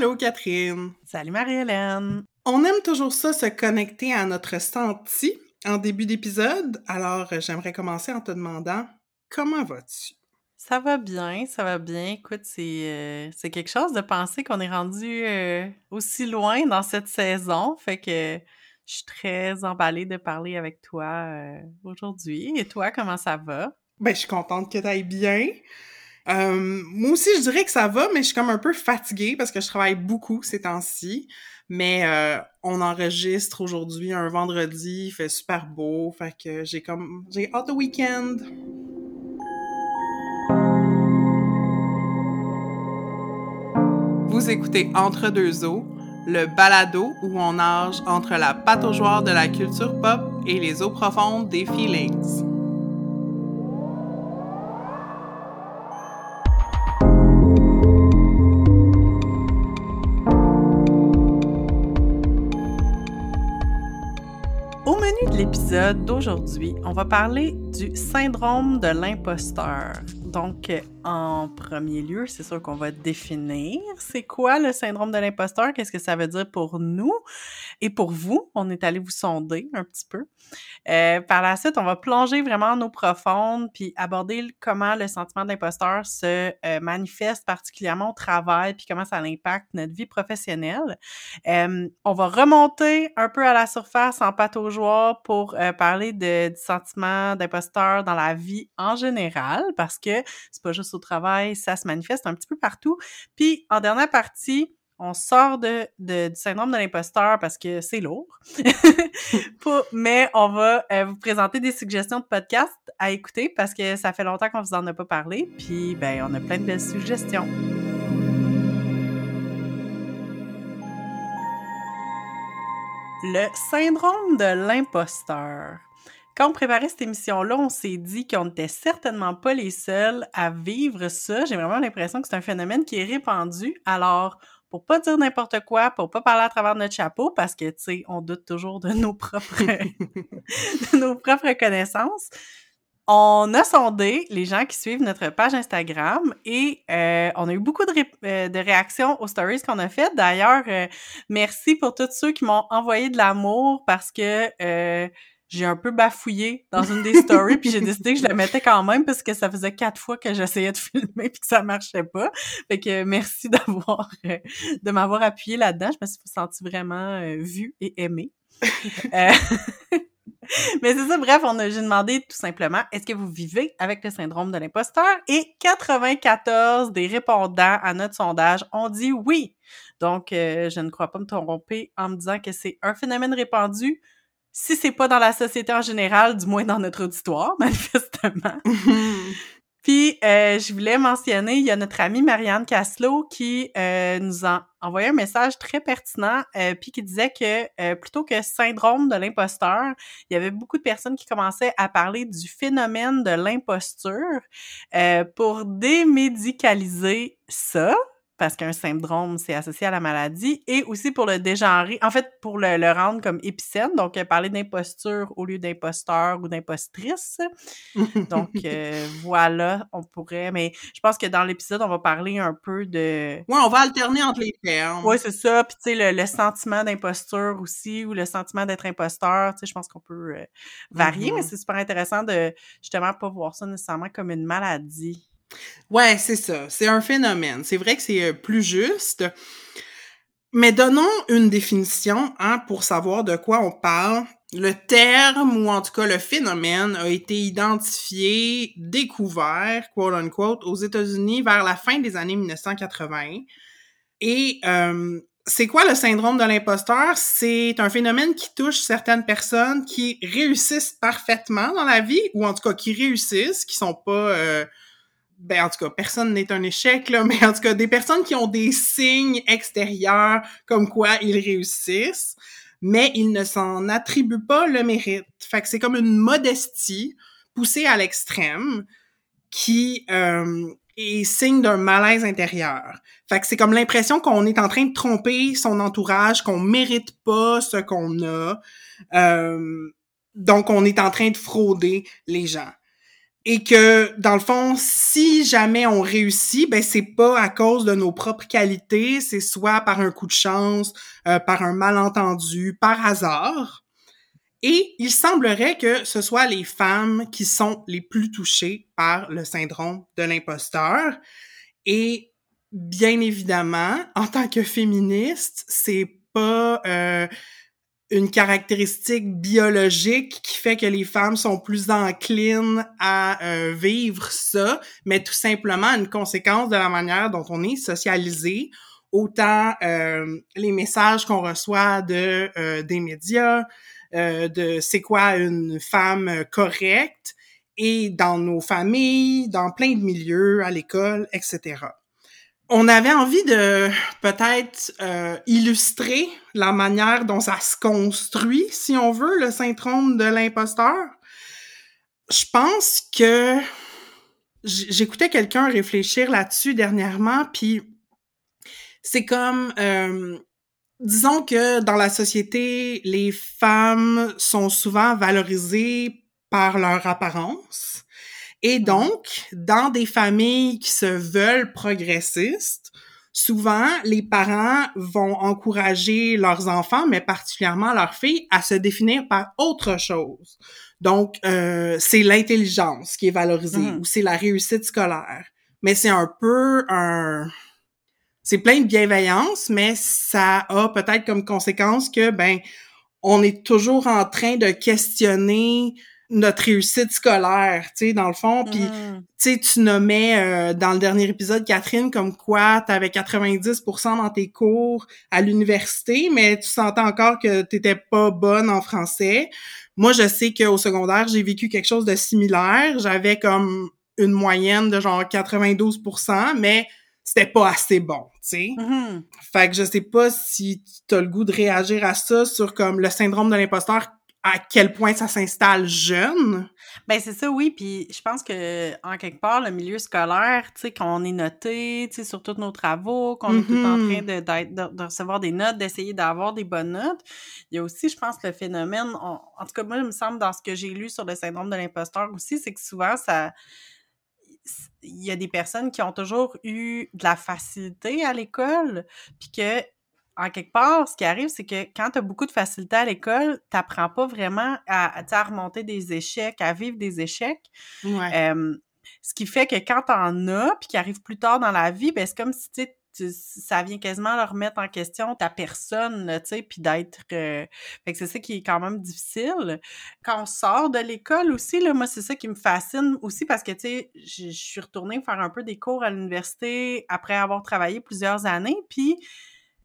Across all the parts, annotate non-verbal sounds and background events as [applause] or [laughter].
Allô Catherine. Salut Marie-Hélène. On aime toujours ça se connecter à notre senti en début d'épisode, alors j'aimerais commencer en te demandant comment vas-tu? Ça va bien, ça va bien. Écoute, c'est euh, c'est quelque chose de penser qu'on est rendu euh, aussi loin dans cette saison. Fait que je suis très emballée de parler avec toi euh, aujourd'hui. Et toi, comment ça va? Ben, je suis contente que tu ailles bien. Moi aussi, je dirais que ça va, mais je suis comme un peu fatiguée parce que je travaille beaucoup ces temps-ci. Mais on enregistre aujourd'hui un vendredi, il fait super beau, fait que j'ai comme j'ai hâte au week-end. Vous écoutez Entre deux eaux, le balado où on nage entre la pataugeoire de la culture pop et les eaux profondes des feelings. L'épisode d'aujourd'hui, on va parler du syndrome de l'imposteur. Donc, en premier lieu, c'est sûr qu'on va définir c'est quoi le syndrome de l'imposteur, qu'est-ce que ça veut dire pour nous et pour vous. On est allé vous sonder un petit peu. Euh, par la suite, on va plonger vraiment en eau profonde puis aborder comment le sentiment d'imposteur se euh, manifeste particulièrement au travail puis comment ça impacte notre vie professionnelle. Euh, on va remonter un peu à la surface en pâte aux joie pour parler de, du sentiment d'imposteur dans la vie en général parce que c'est pas juste au travail, ça se manifeste un petit peu partout. Puis en dernière partie, on sort de, du syndrome de l'imposteur parce que c'est lourd. [laughs] mais on va euh, vous présenter des suggestions de podcasts à écouter parce que ça fait longtemps qu'on vous en a pas parlé. Puis, ben, on a plein de belles suggestions. Le syndrome de l'imposteur. Quand on préparait cette émission-là, on s'est dit qu'on n'était certainement pas les seuls à vivre ça. J'ai vraiment l'impression que c'est un phénomène qui est répandu. Alors, pour pas dire n'importe quoi, pour pas parler à travers notre chapeau, parce que, tu sais, on doute toujours de nos propres, [laughs] [laughs] de nos propres connaissances. On a sondé les gens qui suivent notre page Instagram et euh, on a eu beaucoup de, euh, de réactions aux stories qu'on a faites. D'ailleurs, euh, merci pour tous ceux qui m'ont envoyé de l'amour parce que j'ai un peu bafouillé dans une des stories, puis j'ai décidé que je la mettais quand même parce que ça faisait quatre fois que j'essayais de [laughs] filmer puis que ça marchait pas. Fait que merci d'avoir euh, de m'avoir appuyé là-dedans. Je me suis sentie vraiment euh, vue et aimée. [laughs] Euh, [laughs] mais c'est ça, bref, on a, j'ai demandé tout simplement, est-ce que vous vivez avec le syndrome de l'imposteur? Et 94 des répondants à notre sondage ont dit oui. Donc, je ne crois pas me tromper en me disant que c'est un phénomène répandu si c'est pas dans la société en général, du moins dans notre auditoire, [laughs] manifestement. [laughs] Puis, euh, je voulais mentionner, il y a notre amie Marianne Caslo qui euh, nous a envoyé un message très pertinent, euh, puis qui disait que plutôt que syndrome de l'imposteur, il y avait beaucoup de personnes qui commençaient à parler du phénomène de l'imposture pour démédicaliser ça parce qu'un syndrome, c'est associé à la maladie, et aussi pour le dégenrer, en fait, pour le, le rendre comme épicène, donc euh, parler d'imposture au lieu d'imposteur ou d'impostrice. donc, [laughs] euh, voilà, on pourrait, mais je pense que dans l'épisode, on va parler un peu de... Ouais, on va alterner entre les termes. Oui, c'est ça, puis tu sais, le, sentiment d'imposture aussi, ou le sentiment d'être imposteur, tu sais, je pense qu'on peut euh, varier, mais mm-hmm. c'est super intéressant de, justement, pas voir ça nécessairement comme une maladie. Ouais, c'est ça. C'est un phénomène. C'est vrai que c'est euh, plus juste. Mais donnons une définition hein, pour savoir de quoi on parle. Le terme, ou en tout cas le phénomène, a été identifié, découvert, quote unquote, aux États-Unis vers la fin des années 1980. Et euh, c'est quoi le syndrome de l'imposteur? C'est un phénomène qui touche certaines personnes qui réussissent parfaitement dans la vie, ou en tout cas qui réussissent, qui sont pas euh, ben en tout cas, personne n'est un échec, là, [laughs] mais en tout cas, des personnes qui ont des signes extérieurs comme quoi ils réussissent, mais ils ne s'en attribuent pas le mérite. Fait que c'est comme une modestie poussée à l'extrême qui euh, est signe d'un malaise intérieur. Fait que c'est comme l'impression qu'on est en train de tromper son entourage, qu'on mérite pas ce qu'on a. Euh, donc, on est en train de frauder les gens. Et que dans le fond, si jamais on réussit, ben c'est pas à cause de nos propres qualités, c'est soit par un coup de chance, euh, par un malentendu, par hasard. Et il semblerait que ce soit les femmes qui sont les plus touchées par le syndrome de l'imposteur. Et bien évidemment, en tant que féministe, c'est pas euh, une caractéristique biologique qui fait que les femmes sont plus enclines à euh, vivre ça, mais tout simplement une conséquence de la manière dont on est socialisé, autant euh, les messages qu'on reçoit de euh, des médias, de c'est quoi une femme correcte, et dans nos familles, dans plein de milieux, à l'école, etc on avait envie de peut-être euh, illustrer la manière dont ça se construit, si on veut, le syndrome de l'imposteur. Je pense que j'écoutais quelqu'un réfléchir là-dessus dernièrement, puis c'est comme, euh, disons que dans la société, les femmes sont souvent valorisées par leur apparence. Et mmh. donc, dans des familles qui se veulent progressistes, souvent, les parents vont encourager leurs enfants, mais particulièrement leurs filles, à se définir par autre chose. Donc, euh, c'est l'intelligence qui est valorisée mmh. ou c'est la réussite scolaire. Mais c'est un peu un... C'est plein de bienveillance, mais ça a peut-être comme conséquence que, ben, on est toujours en train de questionner notre réussite scolaire, tu sais, dans le fond. Puis, mm. tu sais, tu nommais euh, dans le dernier épisode, Catherine, comme quoi tu avais 90% dans tes cours à l'université, mais tu sentais encore que t'étais pas bonne en français. Moi, je sais qu'au secondaire, j'ai vécu quelque chose de similaire. J'avais comme une moyenne de genre 92%, mais c'était pas assez bon, tu sais. Mm-hmm. Fait que je sais pas si tu as le goût de réagir à ça sur comme le syndrome de l'imposteur à quel point ça s'installe jeune. Ben c'est ça, oui. Puis je pense que en quelque part, le milieu scolaire, tu sais, qu'on est noté, tu sais, sur tous nos travaux, qu'on est tout en train mm-hmm. de, de, recevoir des notes, d'essayer d'avoir des bonnes notes. Il y a aussi, je pense, le phénomène, en tout cas, moi, il me semble, dans ce que j'ai lu sur le syndrome de l'imposteur aussi, c'est que souvent, ça il y a des personnes qui ont toujours eu de la facilité à l'école, puis que en quelque part, ce qui arrive, c'est que quand tu as beaucoup de facilité à l'école, tu n'apprends pas vraiment à, à, remonter des échecs, à vivre des échecs. ce qui fait que quand tu en as, puis qui arrive plus tard dans la vie, ben, c'est comme si ça vient quasiment leur remettre en question ta personne, tu sais, puis d'être... Euh, fait que c'est ça qui est quand même difficile. Quand on sort de l'école aussi, là, moi, c'est ça qui me fascine aussi parce que, tu sais, je suis retournée faire un peu des cours à l'université après avoir travaillé plusieurs années, puis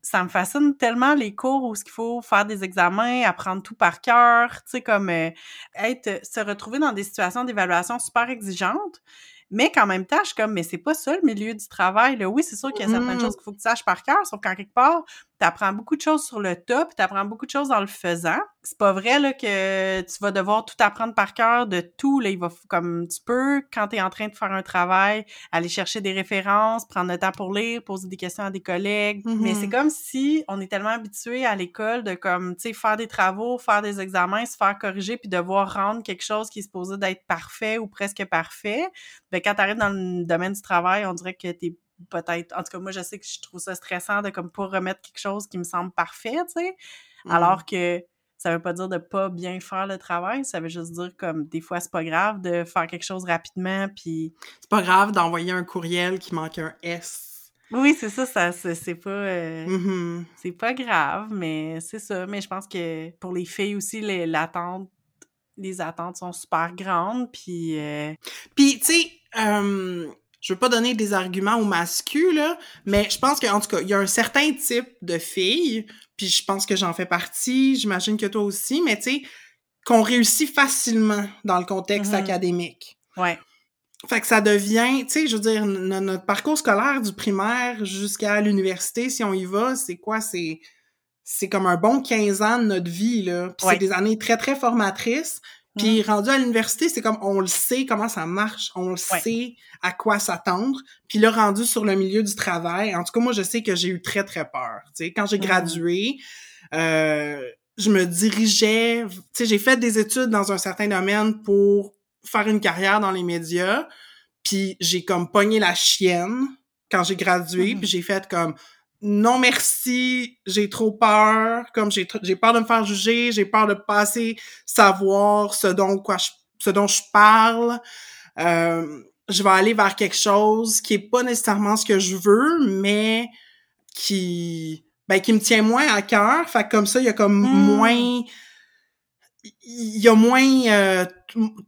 ça me fascine tellement les cours où ce qu'il faut faire des examens, apprendre tout par cœur, tu sais comme euh, être se retrouver dans des situations d'évaluation super exigeantes. Mais qu'en même temps, je suis comme, mais c'est pas ça le milieu du travail. Là. Oui, c'est sûr qu'il y a certaines mmh. choses qu'il faut que tu saches par cœur, sauf qu'en quelque part, tu apprends beaucoup de choses sur le top, tu apprends beaucoup de choses dans le faisant. C'est pas vrai là, que tu vas devoir tout apprendre par cœur de tout. Là, il va comme tu peux, quand tu es en train de faire un travail, aller chercher des références, prendre le temps pour lire, poser des questions à des collègues. Mais c'est mmh comme si on est tellement habitué à l'école de comme, tu sais, faire des travaux, faire des examens, se faire corriger, puis devoir rendre quelque chose qui est supposé d'être parfait ou presque parfait. Ben, quand tu arrives dans le domaine du travail, on dirait que tu es peut-être. En tout cas, moi, je sais que je trouve ça stressant de comme pas remettre quelque chose qui me semble parfait, tu sais. Mmh. Alors que ça veut pas dire de pas bien faire le travail, ça veut juste dire comme des fois c'est pas grave de faire quelque chose rapidement puis c'est pas grave d'envoyer un courriel qui manque un S. Oui, c'est ça, ça c'est pas euh, mmh c'est pas grave, mais c'est ça, mais je pense que pour les filles aussi l'attente les attentes sont super grandes puis euh, puis tu sais je veux pas donner des arguments aux masculins, là, mais je pense qu'en tout cas, il y a un certain type de filles, puis je pense que j'en fais partie, j'imagine que toi aussi, mais tu sais, qu'on réussit facilement dans le contexte mm-hmm. académique. Ouais. Fait que ça devient, tu sais, je veux dire, notre parcours scolaire du primaire jusqu'à l'université, si on y va, c'est quoi? C'est c'est comme un bon 15 ans de notre vie, là. Puis c'est des années très, très formatrices. Puis mmh. rendu à l'université, c'est comme on le sait comment ça marche, on le sait à quoi s'attendre. Puis là, rendu sur le milieu du travail, en tout cas, moi, je sais que j'ai eu très, très peur. Tu sais, quand j'ai mmh. gradué, euh, je me dirigeais, tu sais, j'ai fait des études dans un certain domaine pour faire une carrière dans les médias, puis j'ai comme pogné la chienne quand j'ai gradué, Mhm. puis j'ai fait comme non merci, j'ai trop peur, comme j'ai j'ai peur de me faire juger, j'ai peur de pas assez savoir ce dont quoi je, ce dont je parle. Euh, je vais aller vers quelque chose qui est pas nécessairement ce que je veux, mais qui ben qui me tient moins à cœur. Fait que comme ça, il y a comme Mm. moins il y a moins euh,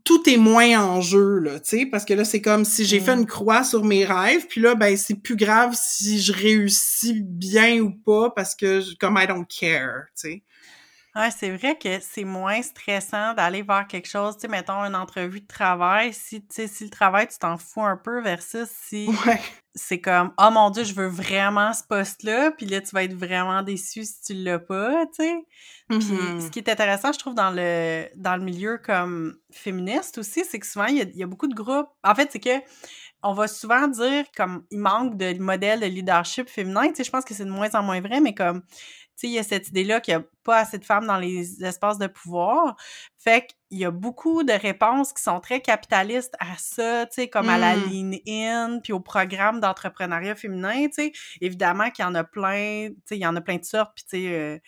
tout est moins en jeu là, tu sais parce que là c'est comme si j'ai Mm. fait une croix sur mes rêves, puis là ben c'est plus grave si je réussis bien ou pas parce que je- comme I don't care, tu sais. Ouais, c'est vrai que c'est moins stressant d'aller vers quelque chose, tu sais, mettons une entrevue de travail, si, tu sais, si le travail, tu t'en fous un peu versus si [laughs] Ouais. c'est comme « Oh mon Dieu, je veux vraiment ce poste-là », puis là, tu vas être vraiment déçu si tu l'as pas, tu sais. Puis ce qui est intéressant, je trouve, dans le, dans le milieu comme féministe aussi, c'est que souvent, il y a, il y a beaucoup de groupes... En fait, c'est que on va souvent dire comme il manque de modèles de leadership féminin. Tu sais, je pense que c'est de moins en moins vrai, mais comme, sais, il y a cette idée-là qu'il n'y a pas assez de femmes dans les espaces de pouvoir. Fait qu'il y a beaucoup de réponses qui sont très capitalistes à ça, tu sais, comme à la Mm. lean in, puis au programme d'entrepreneuriat féminin, tu sais. Évidemment qu'il y en a plein, tu sais, il y en a plein de sortes, puis tu sais, euh,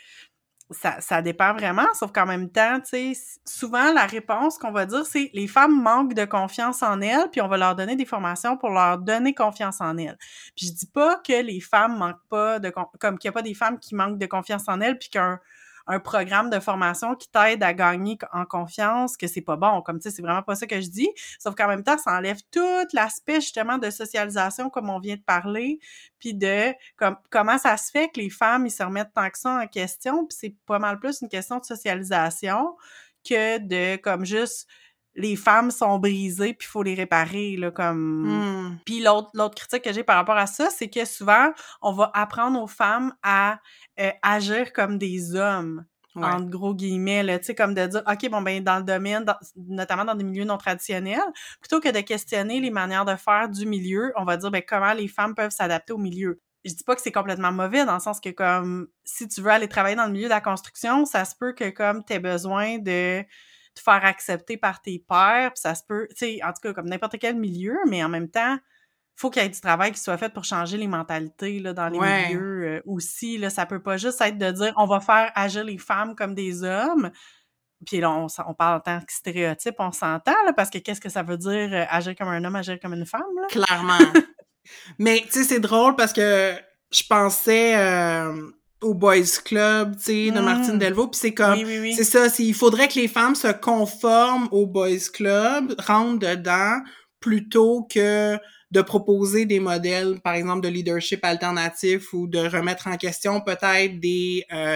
ça, ça dépend vraiment, sauf qu'en même temps, tu sais, souvent la réponse qu'on va dire, c'est les femmes manquent de confiance en elles, puis on va leur donner des formations pour leur donner confiance en elles. Puis je dis pas que les femmes manquent pas de comme qu'il y a pas des femmes qui manquent de confiance en elles, puis qu'un un programme de formation qui t'aide à gagner en confiance, que c'est pas bon. Comme tu sais, c'est vraiment pas ça que je dis. Sauf qu'en même temps, ça enlève tout l'aspect justement de socialisation, comme on vient de parler, puis de comme, comment ça se fait que les femmes, ils se remettent tant que ça en question, puis c'est pas mal plus une question de socialisation que de comme juste les femmes sont brisées puis il faut les réparer là comme Mm. puis l'autre l'autre critique que j'ai par rapport à ça c'est que souvent on va apprendre aux femmes à euh, agir comme des hommes Ouais. entre gros guillemets, là, tu sais, comme de dire, OK, bon, ben, dans le domaine, dans- notamment dans des milieux non traditionnels, plutôt que de questionner les manières de faire du milieu, on va dire, ben, comment les femmes peuvent s'adapter au milieu. Je dis pas que c'est complètement mauvais, dans le sens que, comme, si tu veux aller travailler dans le milieu de la construction, ça se peut que, comme, t'aies besoin de te faire accepter par tes pairs, puis ça se peut, tu sais, en tout cas, comme n'importe quel milieu, mais en même temps, faut qu'il y ait du travail qui soit fait pour changer les mentalités là, dans les Ouais. milieux euh, aussi. Là, ça peut pas juste être de dire on va faire agir les femmes comme des hommes. Puis là, on, parle en tant que stéréotype, on s'entend, là, parce que qu'est-ce que ça veut dire euh, agir comme un homme, agir comme une femme? Là? Clairement. Mais tu sais, c'est drôle parce que je pensais euh, au Boys Club, tu sais, de. Martine Delvaux, puis c'est comme oui, oui, oui. c'est ça, c'est- il faudrait que les femmes se conforment au Boys Club, rentrent dedans plutôt que de proposer des modèles, par exemple, de leadership alternatif ou de remettre en question peut-être des euh,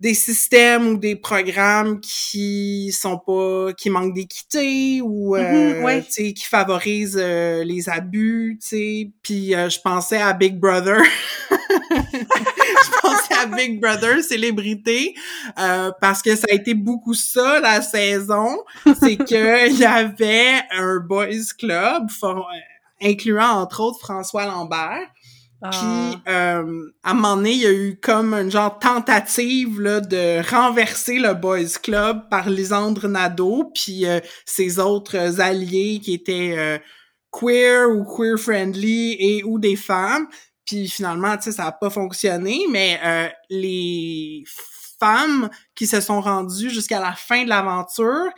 des systèmes ou des programmes qui sont pas qui manquent d'équité ou euh, Mhm, sais qui favorisent euh, les abus tu sais puis euh, je pensais à Big Brother [laughs] à Big Brother célébrité euh, parce que ça a été beaucoup ça la saison c'est [laughs] que il y avait un boys club for- incluant entre autres François Lambert Ah. puis, euh, à un moment donné, il y a eu comme une genre tentative là, de renverser le Boys Club par Lisandre Nadeau, puis euh, ses autres alliés qui étaient euh, queer ou queer-friendly et ou des femmes. Puis finalement, tu sais, ça a pas fonctionné, mais euh, les femmes qui se sont rendues jusqu'à la fin de l'aventure,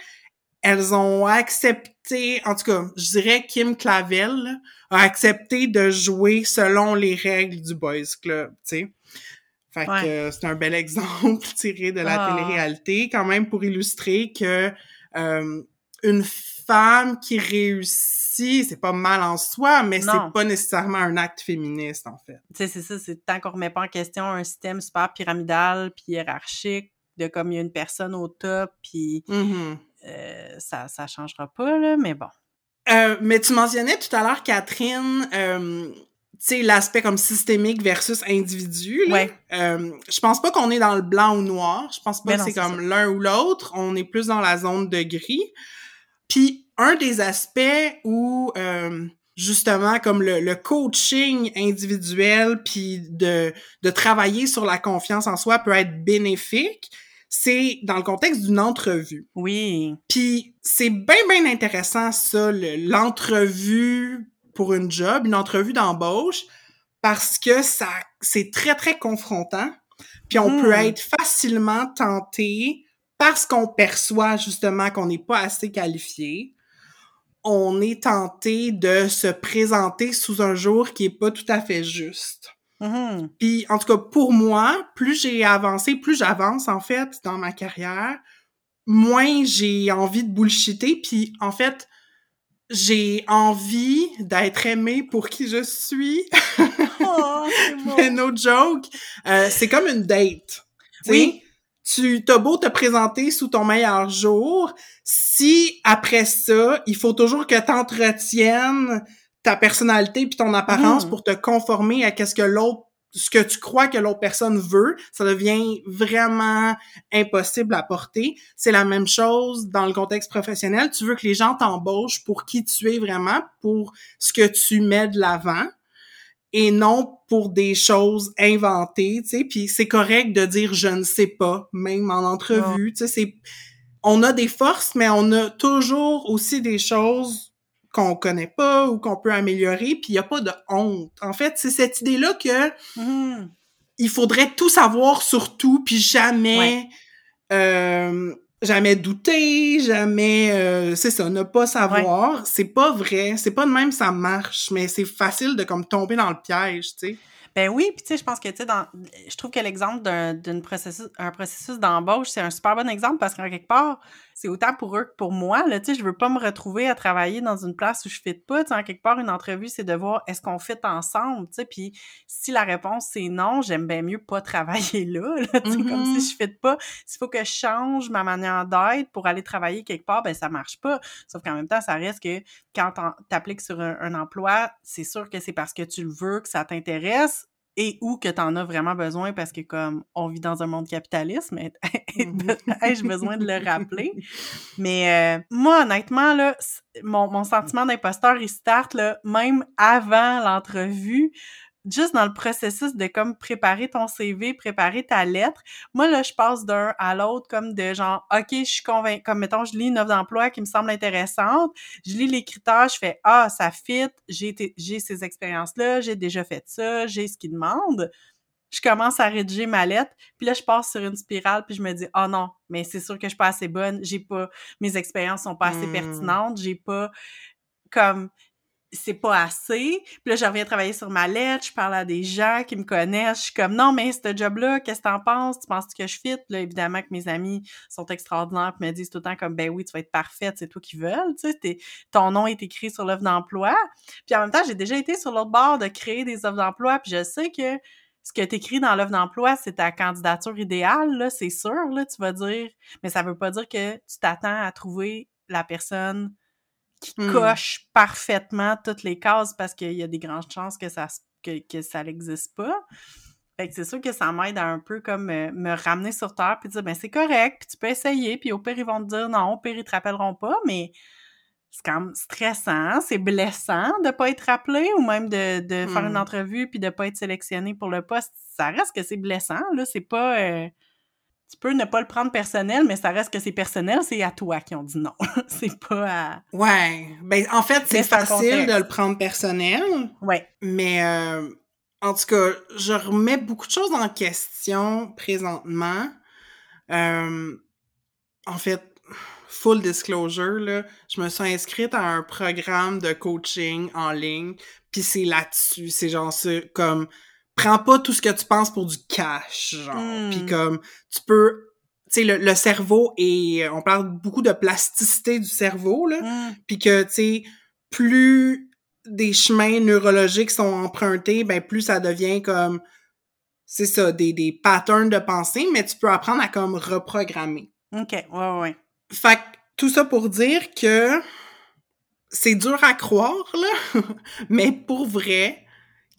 elles ont accepté, en tout cas, je dirais Kim Clavel a accepté de jouer selon les règles du Boys Club, tu sais. Fait que Ouais. c'est un bel [laughs] exemple tiré de la Ah. télé-réalité, quand même pour illustrer que euh, une femme qui réussit, c'est pas mal en soi, mais c'est pas nécessairement un acte féministe, en fait. Tu sais, c'est ça, c'est tant qu'on remet pas en question un système super pyramidal puis hiérarchique, de comme il y a une personne au top, puis Mhm. euh, ça, ça changera pas, là, mais bon. Euh, mais tu mentionnais tout à l'heure, Catherine, euh, tu sais, l'aspect comme systémique versus individu. Là. Ouais. Euh, je pense pas qu'on est dans le blanc ou noir. Je pense pas Ben que c'est comme l'un ou l'autre. On est plus dans la zone de gris. Puis, un des aspects où, euh, justement, comme le, le coaching individuel, puis de, de travailler sur la confiance en soi peut être bénéfique, c'est dans le contexte d'une entrevue. Oui. Puis c'est bien, bien intéressant, ça, l'entrevue pour une job, une entrevue d'embauche, parce que ça, c'est très, très confrontant. Puis on peut hmm. être facilement tenté parce qu'on perçoit justement qu'on n'est pas assez qualifié. On est tenté de se présenter sous un jour qui est pas tout à fait juste. Mm-hmm. Puis en tout cas pour moi, plus j'ai avancé, plus j'avance en fait dans ma carrière, moins j'ai envie de bullshiter. Puis en fait, j'ai envie d'être aimée pour qui je suis. oh, [laughs] Mais no joke. Euh, c'est comme une date. Oui. Tu t'as beau te présenter sous ton meilleur jour, si après ça, il faut toujours que tu entretiennes ta personnalité puis ton apparence mm. pour te conformer à qu'est-ce que l'autre ce que tu crois que l'autre personne veut, ça devient vraiment impossible à porter. C'est la même chose dans le contexte professionnel. Tu veux que les gens t'embauchent pour qui tu es vraiment, pour ce que tu mets de l'avant et non pour des choses inventées, tu sais. Puis c'est correct de dire je ne sais pas, même en entrevue, tu sais. C'est on a des forces, mais on a toujours aussi des choses qu'on connaît pas ou qu'on peut améliorer, puis il y a pas de honte. En fait, c'est cette idée-là que hmm. il faudrait tout savoir sur tout, puis jamais euh, jamais douter, jamais euh, c'est ça, ne pas savoir, c'est pas vrai, c'est pas de même ça marche, mais c'est facile de comme tomber dans le piège, tu sais. Ben oui, puis tu sais, je pense que, tu sais, dans... je trouve que l'exemple d'un processus, un processus d'embauche, c'est un super bon exemple parce qu'en quelque part, c'est autant pour eux que pour moi, là, tu sais, je veux pas me retrouver à travailler dans une place où je fit pas, tu sais, en quelque part, une entrevue, c'est de voir est-ce qu'on fit ensemble, tu sais, puis si la réponse c'est non, j'aime bien mieux pas [laughs] travailler là, tu sais, comme si Mm-hmm. je fit pas, s'il faut que je change ma manière d'être pour aller travailler quelque part, ben ça marche pas, sauf qu'en même temps, ça reste que quand t'appliques sur un, un emploi, c'est sûr que c'est parce que tu le veux, que ça t'intéresse, et ou que tu en as vraiment besoin parce que comme on vit dans un monde capitaliste, mais [laughs] ai-je besoin de le [laughs] rappeler? Mais euh, moi, honnêtement, là, mon, mon sentiment d'imposteur, il start là, même avant l'entrevue juste dans le processus de comme préparer ton CV, préparer ta lettre, moi là je passe d'un à l'autre comme de genre OK, je suis convaincue comme mettons je lis une offre d'emploi qui me semble intéressante, je lis les critères, je fais ah ça fit, j'ai j'ai ces expériences là, j'ai déjà fait ça, j'ai ce qu'ils demandent. Je commence à rédiger ma lettre, puis là je passe sur une spirale puis je me dis "Oh non, mais c'est sûr que je suis pas assez bonne, j'ai pas mes expériences sont pas assez Hmm. pertinentes, j'ai pas comme c'est pas assez. Puis là, je reviens travailler sur ma lettre, je parle à des gens qui me connaissent, je suis comme, non, mais ce job-là, qu'est-ce que t'en penses? Tu penses que je fit? Là, évidemment que mes amis sont extraordinaires puis me disent tout le temps comme, ben oui, tu vas être parfaite, c'est toi qui veux, tu sais, ton nom est écrit sur l'offre d'emploi. Puis en même temps, j'ai déjà été sur l'autre bord de créer des offres d'emploi, puis je sais que ce que t'écris dans l'offre d'emploi, c'est ta candidature idéale, là, c'est sûr, là, tu vas dire, mais ça veut pas dire que tu t'attends à trouver la personne qui Hmm. coche parfaitement toutes les cases parce qu'il y a des grandes chances que ça que, que ça n'existe pas. Fait que c'est sûr que ça m'aide à un peu comme euh, me ramener sur terre puis dire ben c'est correct, puis tu peux essayer, puis au pire ils vont te dire non, au pire ils te rappelleront pas, mais c'est quand même stressant, c'est blessant de pas être rappelé ou même de, de faire une Hmm. entrevue puis de pas être sélectionné pour le poste. Ça reste que c'est blessant, là, c'est pas... euh, tu peux ne pas le prendre personnel, mais ça reste que c'est personnel, c'est à toi qui ont dit non. [laughs] c'est pas à... Ouais. Ben, en fait, c'est facile de le prendre personnel, Ouais. mais euh, en tout cas, je remets beaucoup de choses en question présentement. Euh, en fait, full disclosure, là, je me suis inscrite à un programme de coaching en ligne, puis c'est là-dessus. C'est genre, c'est comme, prends pas tout ce que tu penses pour du cash, genre. Hmm. Puis comme, tu peux... Tu sais, le, le cerveau et on parle beaucoup de plasticité du cerveau, là Mm. puis que, tu sais, plus des chemins neurologiques sont empruntés, ben plus ça devient comme, c'est ça, des, des patterns de pensée, mais tu peux apprendre à comme reprogrammer. OK, ouais, ouais, ouais. Fait que tout ça pour dire que c'est dur à croire, là, [laughs] mais pour vrai,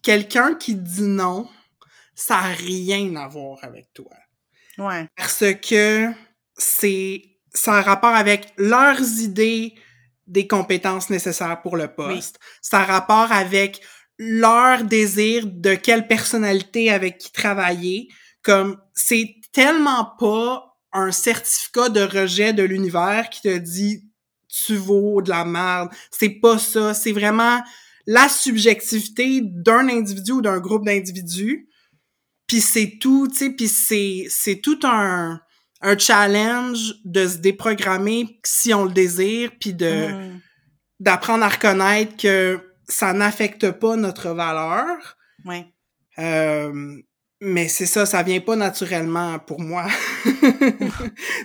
quelqu'un qui dit non, ça n'a rien à voir avec toi Ouais. parce que c'est ça a rapport avec leurs idées des compétences nécessaires pour le poste. Ça a rapport avec leur désir de quelle personnalité avec qui travailler. Comme c'est tellement pas un certificat de rejet de l'univers qui te dit tu vaux de la merde. C'est pas ça. C'est vraiment la subjectivité d'un individu ou d'un groupe d'individus. Puis c'est tout, tu sais, puis c'est, c'est tout un, un challenge de se déprogrammer si on le désire, puis de Mhm. d'apprendre à reconnaître que ça n'affecte pas notre valeur. Ouais. Euh, mais c'est ça, ça vient pas naturellement pour moi. [laughs] tu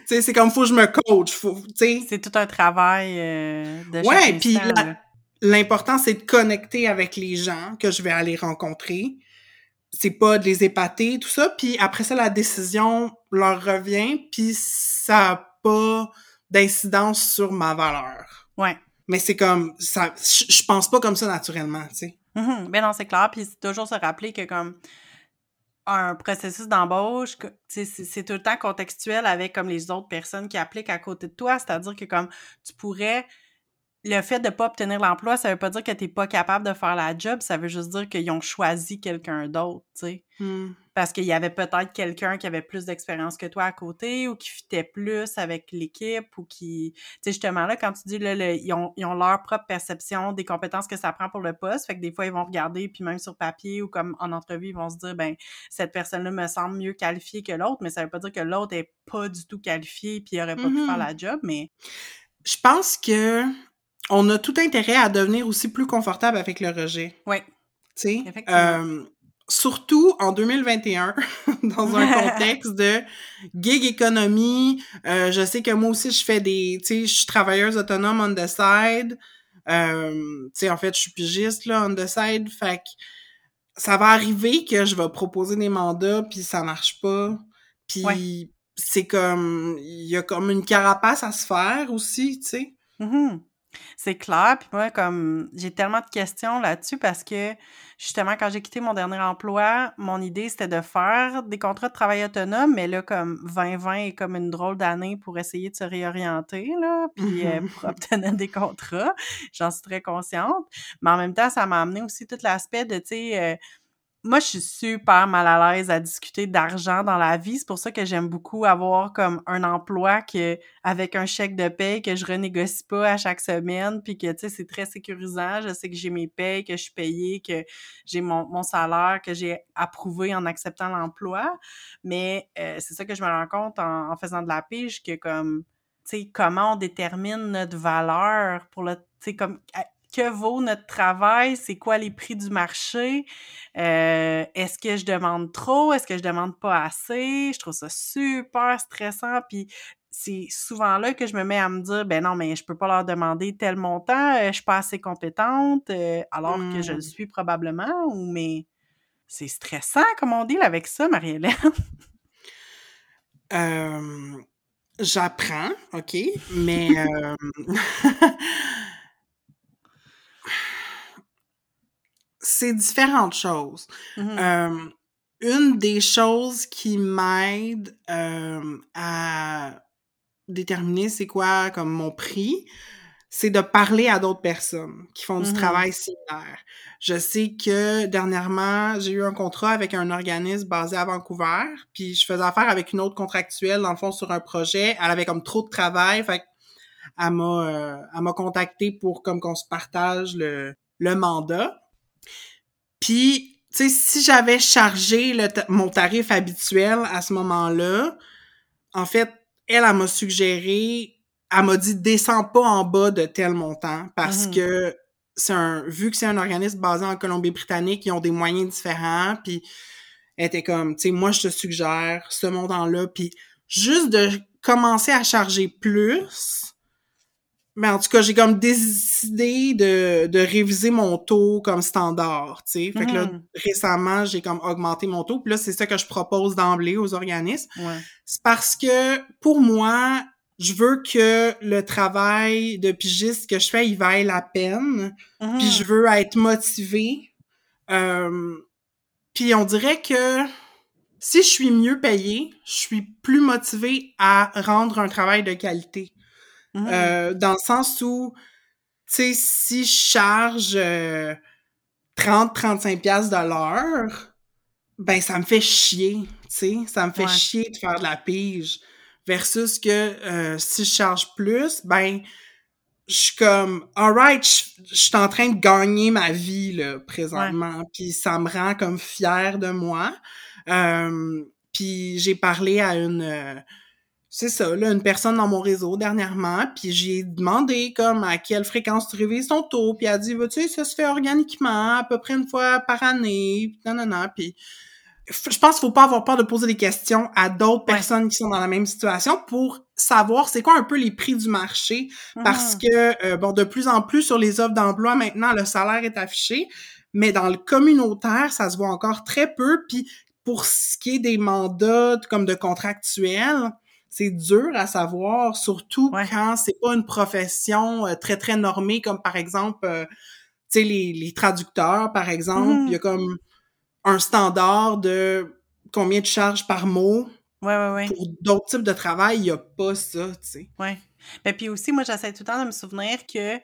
sais, c'est comme faut que je me coach, faut, tu sais. C'est tout un travail euh, de Ouais, puis la-. L'important c'est de connecter avec les gens que je vais aller rencontrer. C'est pas de les épater, tout ça. Puis après ça, la décision leur revient, puis ça a pas d'incidence sur ma valeur. Ouais. Mais c'est comme ça, je pense pas comme ça naturellement, tu sais. Mhm. Ben non, c'est clair. Puis c'est toujours se rappeler que comme un processus d'embauche, c'est tout le temps contextuel avec comme les autres personnes qui appliquent à côté de toi. C'est-à-dire que comme tu pourrais le fait de pas obtenir l'emploi, ça veut pas dire que t'es pas capable de faire la job, ça veut juste dire qu'ils ont choisi quelqu'un d'autre, tu sais. Hmm. Parce qu'il y avait peut-être quelqu'un qui avait plus d'expérience que toi à côté ou qui fitait plus avec l'équipe ou qui... Tu sais, justement, là, quand tu dis, là, le- ils, ont, ils ont leur propre perception des compétences que ça prend pour le poste. Fait que des fois, ils vont regarder, puis même sur papier ou comme en entrevue, ils vont se dire, ben cette personne-là me semble mieux qualifiée que l'autre, mais ça veut pas dire que l'autre est pas du tout qualifié puis il aurait pas pu faire la job, mais... Je pense que on a tout intérêt à devenir aussi plus confortable avec le rejet. Ouais. Tu sais, euh, surtout en 2021, [laughs] dans un contexte de gig économie. euh, je sais que moi aussi, je fais des... Tu sais, je suis travailleuse autonome on the side. Euh, tu sais, en fait, je suis pigiste, là, on the side. Fait que ça va arriver que je vais proposer des mandats, puis ça marche pas. Puis Ouais. c'est comme... Il y a comme une carapace à se faire aussi, tu sais. Mhm. C'est clair, puis moi, comme, j'ai tellement de questions là-dessus parce que, justement, quand j'ai quitté mon dernier emploi, mon idée, c'était de faire des contrats de travail autonome, mais là, comme 2020 est comme une drôle d'année pour essayer de se réorienter, là, puis euh, [laughs] pour obtenir des contrats. J'en suis très consciente. Mais en même temps, ça m'a amené aussi tout l'aspect de, tu sais, euh, moi, je suis super mal à l'aise à discuter d'argent dans la vie. C'est pour ça que j'aime beaucoup avoir comme un emploi que, avec un chèque de paye que je renégocie pas à chaque semaine, puis que, tu sais, c'est très sécurisant. Je sais que j'ai mes payes, que je suis payée, que j'ai mon, mon salaire, que j'ai approuvé en acceptant l'emploi. Mais euh, c'est ça que je me rends compte en, en faisant de la pige, que comme, tu sais, comment on détermine notre valeur pour le, tu sais, comme, que vaut notre travail, c'est quoi les prix du marché, euh, est-ce que je demande trop, est-ce que je demande pas assez, je trouve ça super stressant, puis c'est souvent là que je me mets à me dire, ben non, mais je peux pas leur demander tel montant, euh, je suis pas assez compétente, euh, alors que je le Mm. suis probablement, ou mais c'est stressant, comme on dit, avec ça, Marie-Hélène. [laughs] Euh, J'apprends, OK, mais [laughs] [laughs] c'est différentes choses. Mhm. Euh, une des choses qui m'aide euh, à déterminer c'est quoi comme mon prix, c'est de parler à d'autres personnes qui font du Mhm. travail similaire. Je sais que dernièrement, j'ai eu un contrat avec un organisme basé à Vancouver, puis je faisais affaire avec une autre contractuelle, dans le fond, sur un projet. Elle avait comme trop de travail, fait elle m'a euh, elle m'a contacté pour comme qu'on se partage le, le mandat. Puis, tu sais, si j'avais chargé le ta- mon tarif habituel à ce moment-là, en fait, elle, elle m'a suggéré, elle m'a dit descends pas en bas de tel montant parce Mhm. que c'est un vu que c'est un organisme basé en Colombie-Britannique, ils ont des moyens différents, puis elle était comme, tu sais, moi je te suggère ce montant-là, puis juste de commencer à charger plus, mais en tout cas, j'ai comme décidé de, de réviser mon taux comme standard, tu sais. Fait que là, Mhm. récemment, j'ai comme augmenté mon taux. Puis là, c'est ça que je propose d'emblée aux organismes. Ouais. C'est parce que, pour moi, je veux que le travail de pigiste que je fais, il vaille la peine. Puis je veux être motivée. Euh, puis on dirait que si je suis mieux payée, je suis plus motivée à rendre un travail de qualité. Mhm. Euh, dans le sens où, tu sais, si je charge euh, 30-35 pièces de l'heure, ben ça me fait chier, tu sais, ça me fait Ouais. chier de faire de la pige. versus que euh, si je charge plus, ben je suis comme alright, je suis en train de gagner ma vie là présentement, puis ça me rend comme fière de moi. Euh, puis j'ai parlé à une euh, c'est ça, là, une personne dans mon réseau dernièrement, puis j'ai demandé comme à quelle fréquence tu révises ton taux, puis elle a dit, bah, tu sais, ça se fait organiquement, à peu près une fois par année, non, non, non, puis je pense qu'il faut pas avoir peur de poser des questions à d'autres personnes qui sont dans la même situation pour savoir c'est quoi un peu les prix du marché parce Mhm. que euh, bon de plus en plus sur les offres d'emploi maintenant le salaire est affiché mais dans le communautaire ça se voit encore très peu puis pour ce qui est des mandats comme de contractuels c'est dur à savoir surtout Ouais. quand c'est pas une profession euh, très très normée comme par exemple euh, tu sais les, les traducteurs par exemple Mhm. il y a comme un standard de combien tu charges par mot. Ouais, ouais, ouais. Pour d'autres types de travail, il n'y a pas ça, tu sais. Ouais. Ben, puis aussi, moi, j'essaie tout le temps de me souvenir que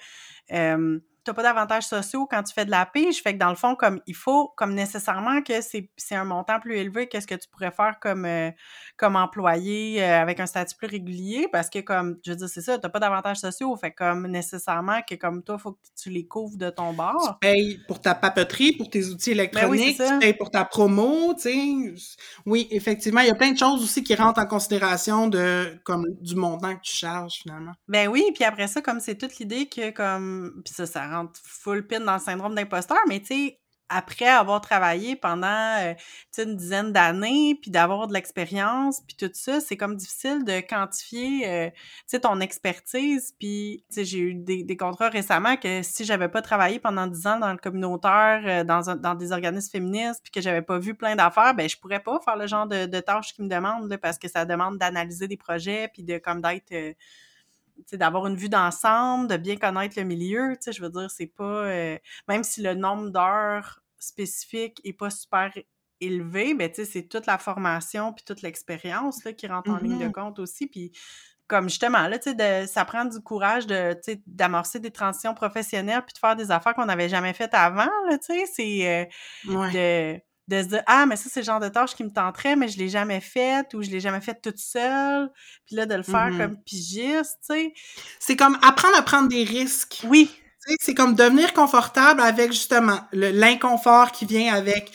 euh, tu n'as pas d'avantages sociaux quand tu fais de la pige. Fait que dans le fond, comme il faut, comme nécessairement que c'est un montant plus élevé que ce que tu pourrais faire comme, euh, comme employé euh, avec un statut plus régulier. Parce que, comme, je veux dire, c'est ça, tu n'as pas d'avantages sociaux. Fait que, comme nécessairement que comme toi, il faut que tu les couvres de ton Tu bord. payes pour ta papeterie, pour tes outils Ben oui, électroniques, ça. tu payes pour ta promo, tu sais. Oui, effectivement, il y a plein de choses aussi qui rentrent en considération de comme du montant que tu charges finalement. Ben oui, puis après ça, comme c'est toute l'idée que comme puis ça, ça rentre full pin dans le syndrome d'imposteur, mais tu sais, après avoir travaillé pendant euh, une dizaine d'années, puis d'avoir de l'expérience, puis tout ça, c'est comme difficile de quantifier euh, ton expertise. Puis j'ai eu des, contrats récemment que si j'avais pas travaillé pendant dix ans dans le communautaire, euh, dans, un- dans des organismes féministes, puis que j'avais pas vu plein d'affaires, ben je pourrais pas faire le genre de, tâches qu'ils me demandent, là, parce que ça demande d'analyser des projets, puis de comme d'être... d'avoir une vue d'ensemble, de bien connaître le milieu, je veux dire, c'est pas... euh, même si le nombre d'heures spécifiques est pas super élevé, ben, c'est toute la formation puis toute l'expérience, qui rentre en ligne de Mhm. compte aussi, puis comme justement, là, tu sais, de- ça prend du courage de, d'amorcer des transitions professionnelles puis de faire des affaires qu'on n'avait jamais faites avant, là, tu sais, c'est... euh, Ouais. de, de se dire ah mais ça c'est le genre de tâche qui me tenterait mais je l'ai jamais faite ou je l'ai jamais faite toute seule puis là de le faire Mhm. comme pigiste tu sais C'est comme apprendre à prendre des risques. oui c'est comme devenir confortable avec justement l'inconfort qui vient avec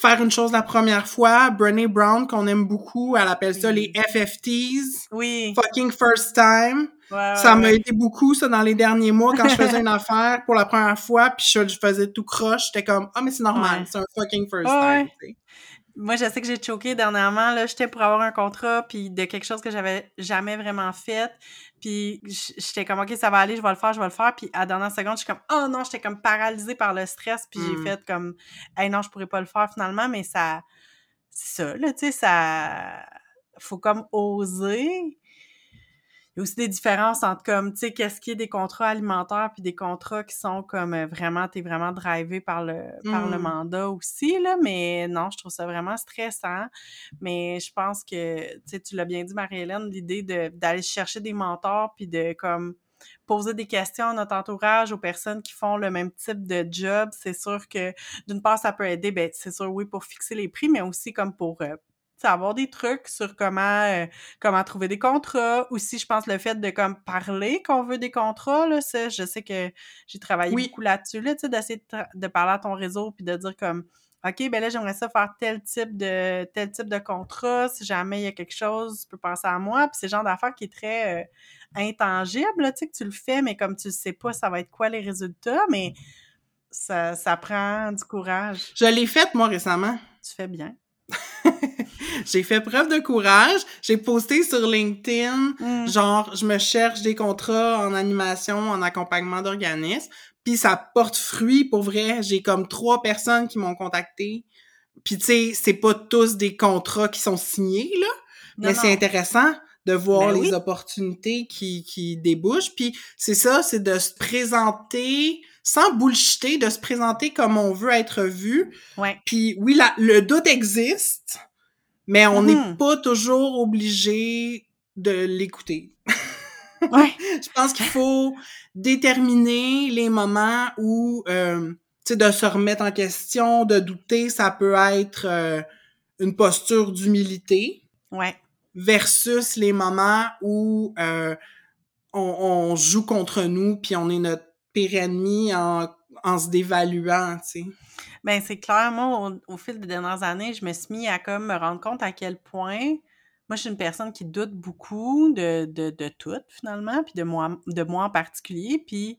faire une chose la première fois. Brené Brown, qu'on aime beaucoup, elle appelle ça les. FFTs. oui Fucking first time. Ça m'a aidé beaucoup, ça, dans les derniers mois, quand je faisais une [laughs] affaire pour la première fois, puis je, je faisais tout croche, j'étais comme, ah, mais c'est normal, Ouais. c'est un fucking first Ouais, time. Moi je sais que j'ai choqué dernièrement là j'étais pour avoir un contrat puis de quelque chose que j'avais jamais vraiment fait puis j'étais comme ok ça va aller je vais le faire je vais le faire puis à la dernière seconde je suis comme oh non j'étais comme paralysée par le stress puis j'ai Mm. fait comme hey non je pourrais pas le faire finalement mais ça c'est ça là tu sais ça faut comme oser il y a aussi des différences entre comme tu sais qu'est-ce qui est des contrats alimentaires puis des contrats qui sont comme euh, vraiment t'es vraiment drivé par le par le Mm. mandat aussi là mais non je trouve ça vraiment stressant mais je pense que tu sais tu l'as bien dit Marie-Hélène l'idée de d'aller chercher des mentors puis de comme poser des questions à notre entourage aux personnes qui font le même type de job c'est sûr que d'une part ça peut aider ben c'est sûr oui pour fixer les prix mais aussi comme pour euh, avoir des trucs sur comment euh, comment trouver des contrats. Aussi, je pense le fait de comme parler qu'on veut des contrats, là, ça, je sais que j'ai travaillé Oui. beaucoup là-dessus, là, tu sais, d'essayer de, parler à ton réseau puis de dire comme OK, ben là, j'aimerais ça faire tel type de tel type de contrat. Si jamais il y a quelque chose, tu peux penser à moi. Puis c'est le genre d'affaire qui est très euh, intangible, là, tu sais, que tu le fais, mais comme tu le sais pas, ça va être quoi les résultats, mais ça, ça prend du courage. Je l'ai faite, moi, récemment. Tu fais bien. [laughs] J'ai fait preuve de courage. J'ai posté sur LinkedIn, Mm. genre, je me cherche des contrats en animation, en accompagnement d'organismes. Puis ça porte fruit, pour vrai. J'ai comme trois personnes qui m'ont contacté. Puis tu sais, c'est pas tous des contrats qui sont signés, là. Non, mais c'est intéressant de voir Ben les oui. opportunités qui, qui débouchent. Puis c'est ça, c'est de se présenter sans bullshiter, de se présenter comme on veut être vu. Ouais. Puis oui, la, le doute existe, mais on n'est Mhm. pas toujours obligé de l'écouter. [laughs] Ouais. Je pense qu'il faut déterminer les moments où, euh, tu sais, de se remettre en question, de douter, ça peut être euh, une posture d'humilité. Ouais. versus les moments où euh, on, on, joue contre nous puis on est notre pire ennemi en, en se dévaluant, tu sais. Ben, c'est clairement au, au, fil des dernières années, je me suis mis à comme me rendre compte à quel point moi, je suis une personne qui doute beaucoup de, de, de tout, finalement, puis de moi, de moi en particulier. Puis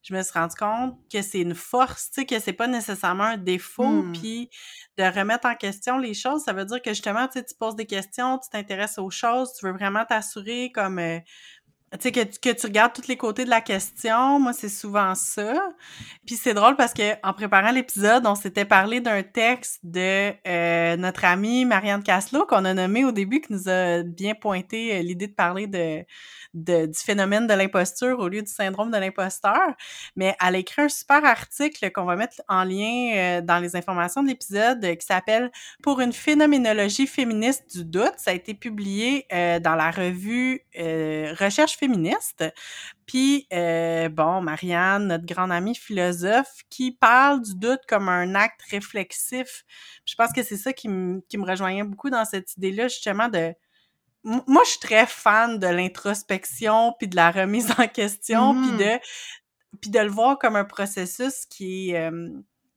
je me suis rendu compte que c'est une force, tu sais, que c'est pas nécessairement un défaut, mmh. puis de remettre en question les choses, ça veut dire que justement, tu sais, tu poses des questions, tu t'intéresses aux choses, tu veux vraiment t'assurer comme... Euh, tu sais, que, que, tu regardes tous les côtés de la question, moi, c'est souvent ça. Puis c'est drôle parce que en préparant l'épisode, on s'était parlé d'un texte de euh, notre amie Marianne Caslo qu'on a nommé au début, qui nous a bien pointé euh, l'idée de parler de, du phénomène de l'imposture au lieu du syndrome de l'imposteur. Mais elle écrit un super article qu'on va mettre en lien euh, dans les informations de l'épisode qui s'appelle Pour une phénoménologie féministe du doute. Ça a été publié dans la revue Recherche féministe. Puis, euh, bon, Marianne, notre grande amie philosophe, qui parle du doute comme un acte réflexif. Je pense que c'est ça qui, qui me rejoignait beaucoup dans cette idée-là, justement, de... Moi, je suis très fan de l'introspection, puis de la remise en question, puis mmh. de puis de le voir comme un processus qui est, euh,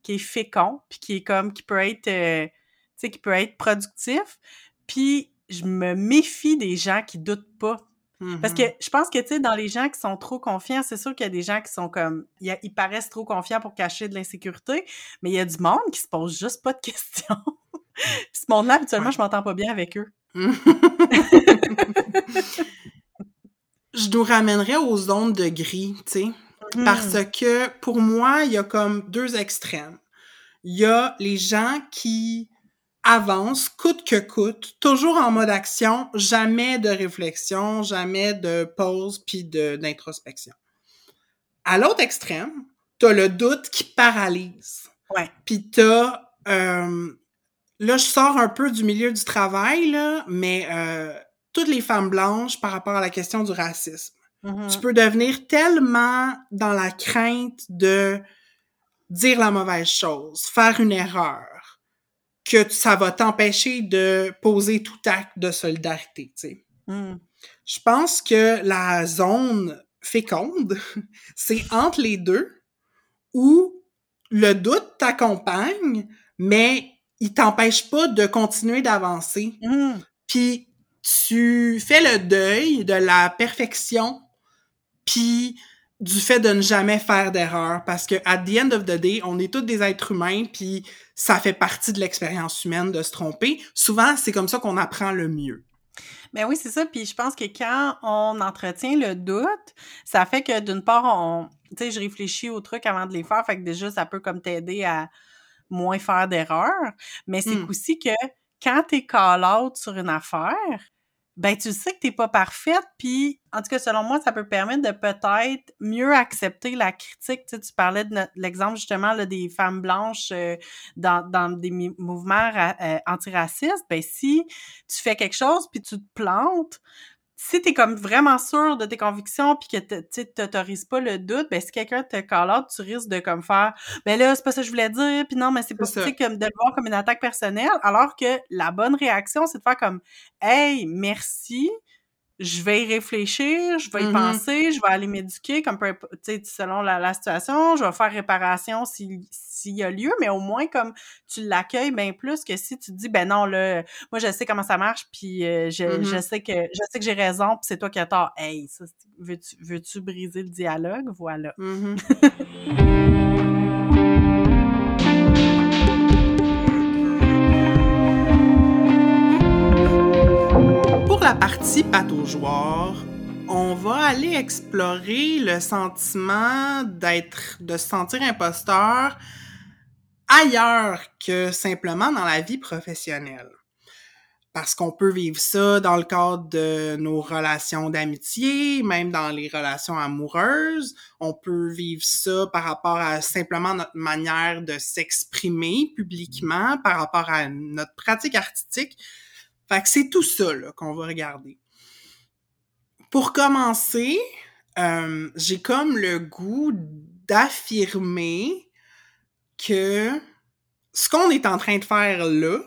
qui est fécond, puis qui est comme, qui peut être, euh, tu sais, qui peut être productif. Puis je me méfie des gens qui doutent pas. Parce que mm-hmm. je pense que, tu sais, dans les gens qui sont trop confiants, c'est sûr qu'il y a des gens qui sont comme, ils paraissent trop confiants pour cacher de l'insécurité, mais il y a du monde qui se pose juste pas de [laughs] questions. ce monde-là, habituellement, je m'entends pas bien avec eux. Je nous ramènerais aux zones de gris, tu sais. Parce mm. que pour moi, il y a comme deux extrêmes. Il y a les gens qui avance coûte que coûte, toujours en mode action, jamais de réflexion, jamais de pause puis d'introspection. À l'autre extrême, t'as le doute qui paralyse. Ouais. Puis t'as euh, là je sors un peu du milieu du travail là, mais euh, toutes les femmes blanches par rapport à la question du racisme. Mm-hmm. Tu peux devenir tellement dans la crainte de dire la mauvaise chose, faire une erreur, que ça va t'empêcher de poser tout acte de solidarité, tu sais. Hmm. Je pense que la zone féconde, [laughs] c'est entre les deux où le doute t'accompagne, mais il t'empêche pas de continuer d'avancer. Hmm. Puis tu fais le deuil de la perfection, puis du fait de ne jamais faire d'erreur parce que at the end of the day, on est tous des êtres humains puis ça fait partie de l'expérience humaine de se tromper. Souvent, c'est comme ça qu'on apprend le mieux. Ben oui, c'est ça. Puis je pense que quand on entretient le doute, ça fait que d'une part, on, tu sais, je réfléchis aux trucs avant de les faire, fait que déjà ça peut comme t'aider à moins faire d'erreurs. Mais c'est hmm. aussi que quand t'es call out sur une affaire, ben tu sais que t'es pas parfaite, puis en tout cas selon moi ça peut permettre de peut-être mieux accepter la critique. Tu, sais, tu parlais de l'exemple justement là, des femmes blanches euh, dans, dans des mouvements euh, antiracistes. Ben si tu fais quelque chose puis tu te plantes, si t'es comme vraiment sûr de tes convictions puis que tu t'autorises pas le doute, ben si quelqu'un te call out, tu risques de comme faire ben là c'est pas ça que je voulais dire puis non mais c'est pas ça. comme de le voir comme une attaque personnelle alors que la bonne réaction c'est de faire comme hey merci je vais y réfléchir, je vais y mm-hmm. penser, je vais aller m'éduquer comme peu, selon la, la, situation, je vais faire réparation s'il y a lieu, mais au moins comme tu l'accueilles bien plus que si tu te dis ben non là, moi je sais comment ça marche puis euh, je, je, mm-hmm. sais que je sais que j'ai raison puis c'est toi qui as tort. Hey, ça veux-tu veux-tu briser le dialogue? Voilà. Mm-hmm. [laughs] la partie pataugeoire, on va aller explorer le sentiment d'être, de se sentir imposteur ailleurs que simplement dans la vie professionnelle. Parce qu'on peut vivre ça dans le cadre de nos relations d'amitié, même dans les relations amoureuses. On peut vivre ça par rapport à simplement notre manière de s'exprimer publiquement, par rapport à notre pratique artistique. Fait que c'est tout ça qu'on va regarder. Pour commencer, euh, j'ai comme le goût d'affirmer que ce qu'on est en train de faire là,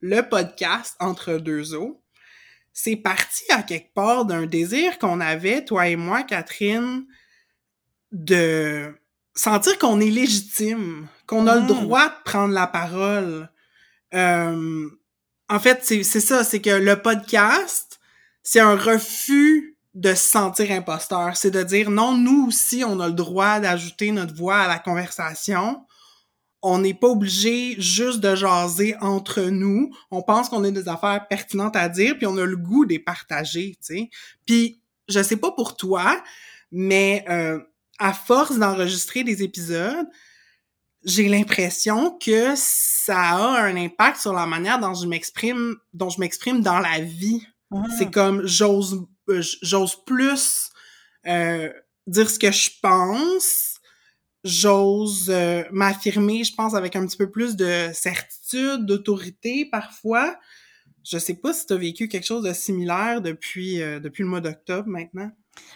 le podcast entre deux eaux, c'est parti à quelque part d'un désir qu'on avait, toi et moi, Catherine, de sentir qu'on est légitime, qu'on a le Mm. droit de prendre la parole. Euh, en fait, c'est ça, c'est que le podcast, c'est un refus de se sentir imposteur. C'est de dire, non, nous aussi, on a le droit d'ajouter notre voix à la conversation. On n'est pas obligé juste de jaser entre nous. On pense qu'on a des affaires pertinentes à dire, puis on a le goût de les partager, tu sais. Puis, je sais pas pour toi, mais euh, à force d'enregistrer des épisodes, j'ai l'impression que ça a un impact sur la manière dont je m'exprime, dont je m'exprime dans la vie. Mhm. C'est comme j'ose, euh, j'ose plus euh, dire ce que je pense, j'ose euh, m'affirmer, je pense avec un petit peu plus de certitude, d'autorité parfois. Je sais pas si tu as vécu quelque chose de similaire depuis euh, depuis le mois d'octobre maintenant.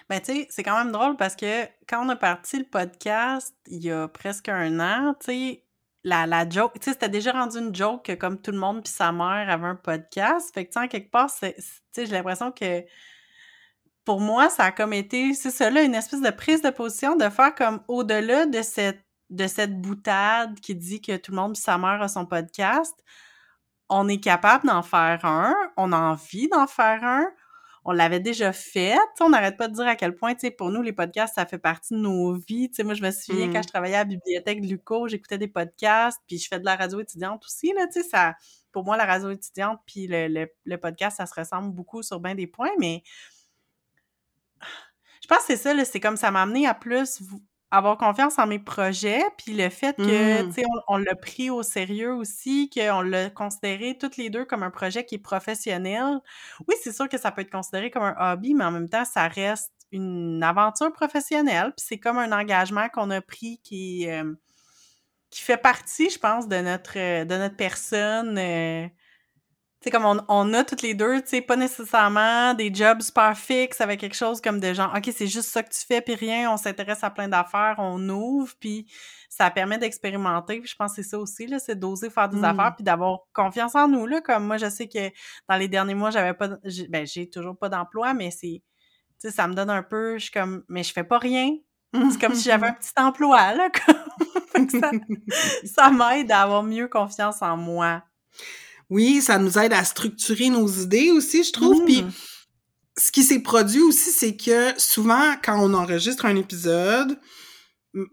Ben, tu sais, c'est quand même drôle parce que quand on a parti le podcast il y a presque un an, tu sais, la, la joke, tu sais, c'était déjà rendu une joke que comme tout le monde puis sa mère avait un podcast. Fait que, tu sais, en quelque part, tu sais, j'ai l'impression que pour moi, ça a comme été, c'est là, une espèce de prise de position de faire comme au-delà de cette, de cette boutade qui dit que tout le monde puis sa mère a son podcast, on est capable d'en faire un, on a envie d'en faire un, on l'avait déjà fait. On n'arrête pas de dire à quel point, tu sais, pour nous, les podcasts, ça fait partie de nos vies. Tu sais, moi, je me souviens Mm. quand je travaillais à la bibliothèque de Luco, j'écoutais des podcasts, puis je fais de la radio étudiante aussi, là, tu sais, ça... Pour moi, la radio étudiante puis le, le, le podcast, ça se ressemble beaucoup sur bien des points, mais je pense que c'est ça, là, c'est comme ça m'a amené à plus avoir confiance en mes projets, puis le fait que, Mm. tu sais, on, on l'a pris au sérieux aussi, qu'on l'a considéré toutes les deux comme un projet qui est professionnel. Oui, c'est sûr que ça peut être considéré comme un hobby, mais en même temps, ça reste une aventure professionnelle, puis c'est comme un engagement qu'on a pris qui, euh, qui fait partie, je pense, de notre, de notre personne. euh, sais, comme on, on a toutes les deux, tu sais, pas nécessairement des jobs super fixes avec quelque chose comme de genre, OK, c'est juste ça que tu fais, puis rien, on s'intéresse à plein d'affaires, on ouvre, puis ça permet d'expérimenter, puis je pense que c'est ça aussi, là, c'est d'oser faire des Mm. affaires, puis d'avoir confiance en nous, là, comme moi, je sais que dans les derniers mois, j'avais pas, j'ai- ben, j'ai toujours pas d'emploi, mais c'est, tu sais, ça me donne un peu, je suis comme, mais je fais pas rien, c'est comme si j'avais un petit emploi, là, comme... [laughs] Ça, ça m'aide à avoir mieux confiance en moi. Oui, ça nous aide à structurer nos idées aussi, je trouve. Puis Mm. ce qui s'est produit aussi, c'est que souvent, quand on enregistre un épisode,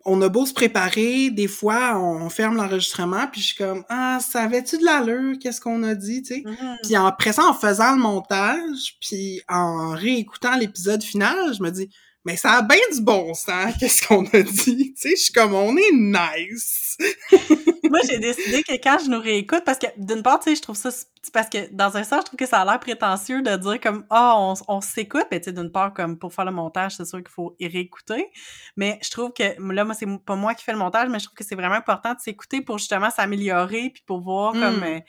on a beau se préparer, des fois, on ferme l'enregistrement, puis je suis comme « Ah, ça avait-tu de l'allure? Qu'est-ce qu'on a dit? » tu sais. Mhm. Puis en- ça, en faisant le montage, puis en réécoutant l'épisode final, je me dis « Mais ça a bien du bon sens, qu'est-ce qu'on a dit? » Tu sais, je suis comme « On est nice! [laughs] Moi, j'ai décidé que quand je nous réécoute, parce que d'une part, tu sais, je trouve ça, parce que dans un sens, je trouve que ça a l'air prétentieux de dire comme, ah, on, on s'écoute, mais tu sais, d'une part, comme pour faire le montage, c'est sûr qu'il faut y réécouter, mais je trouve que, là, moi, c'est pas moi qui fais le montage, mais je trouve que c'est vraiment important de s'écouter pour justement s'améliorer, puis pour voir comme, Mm. euh,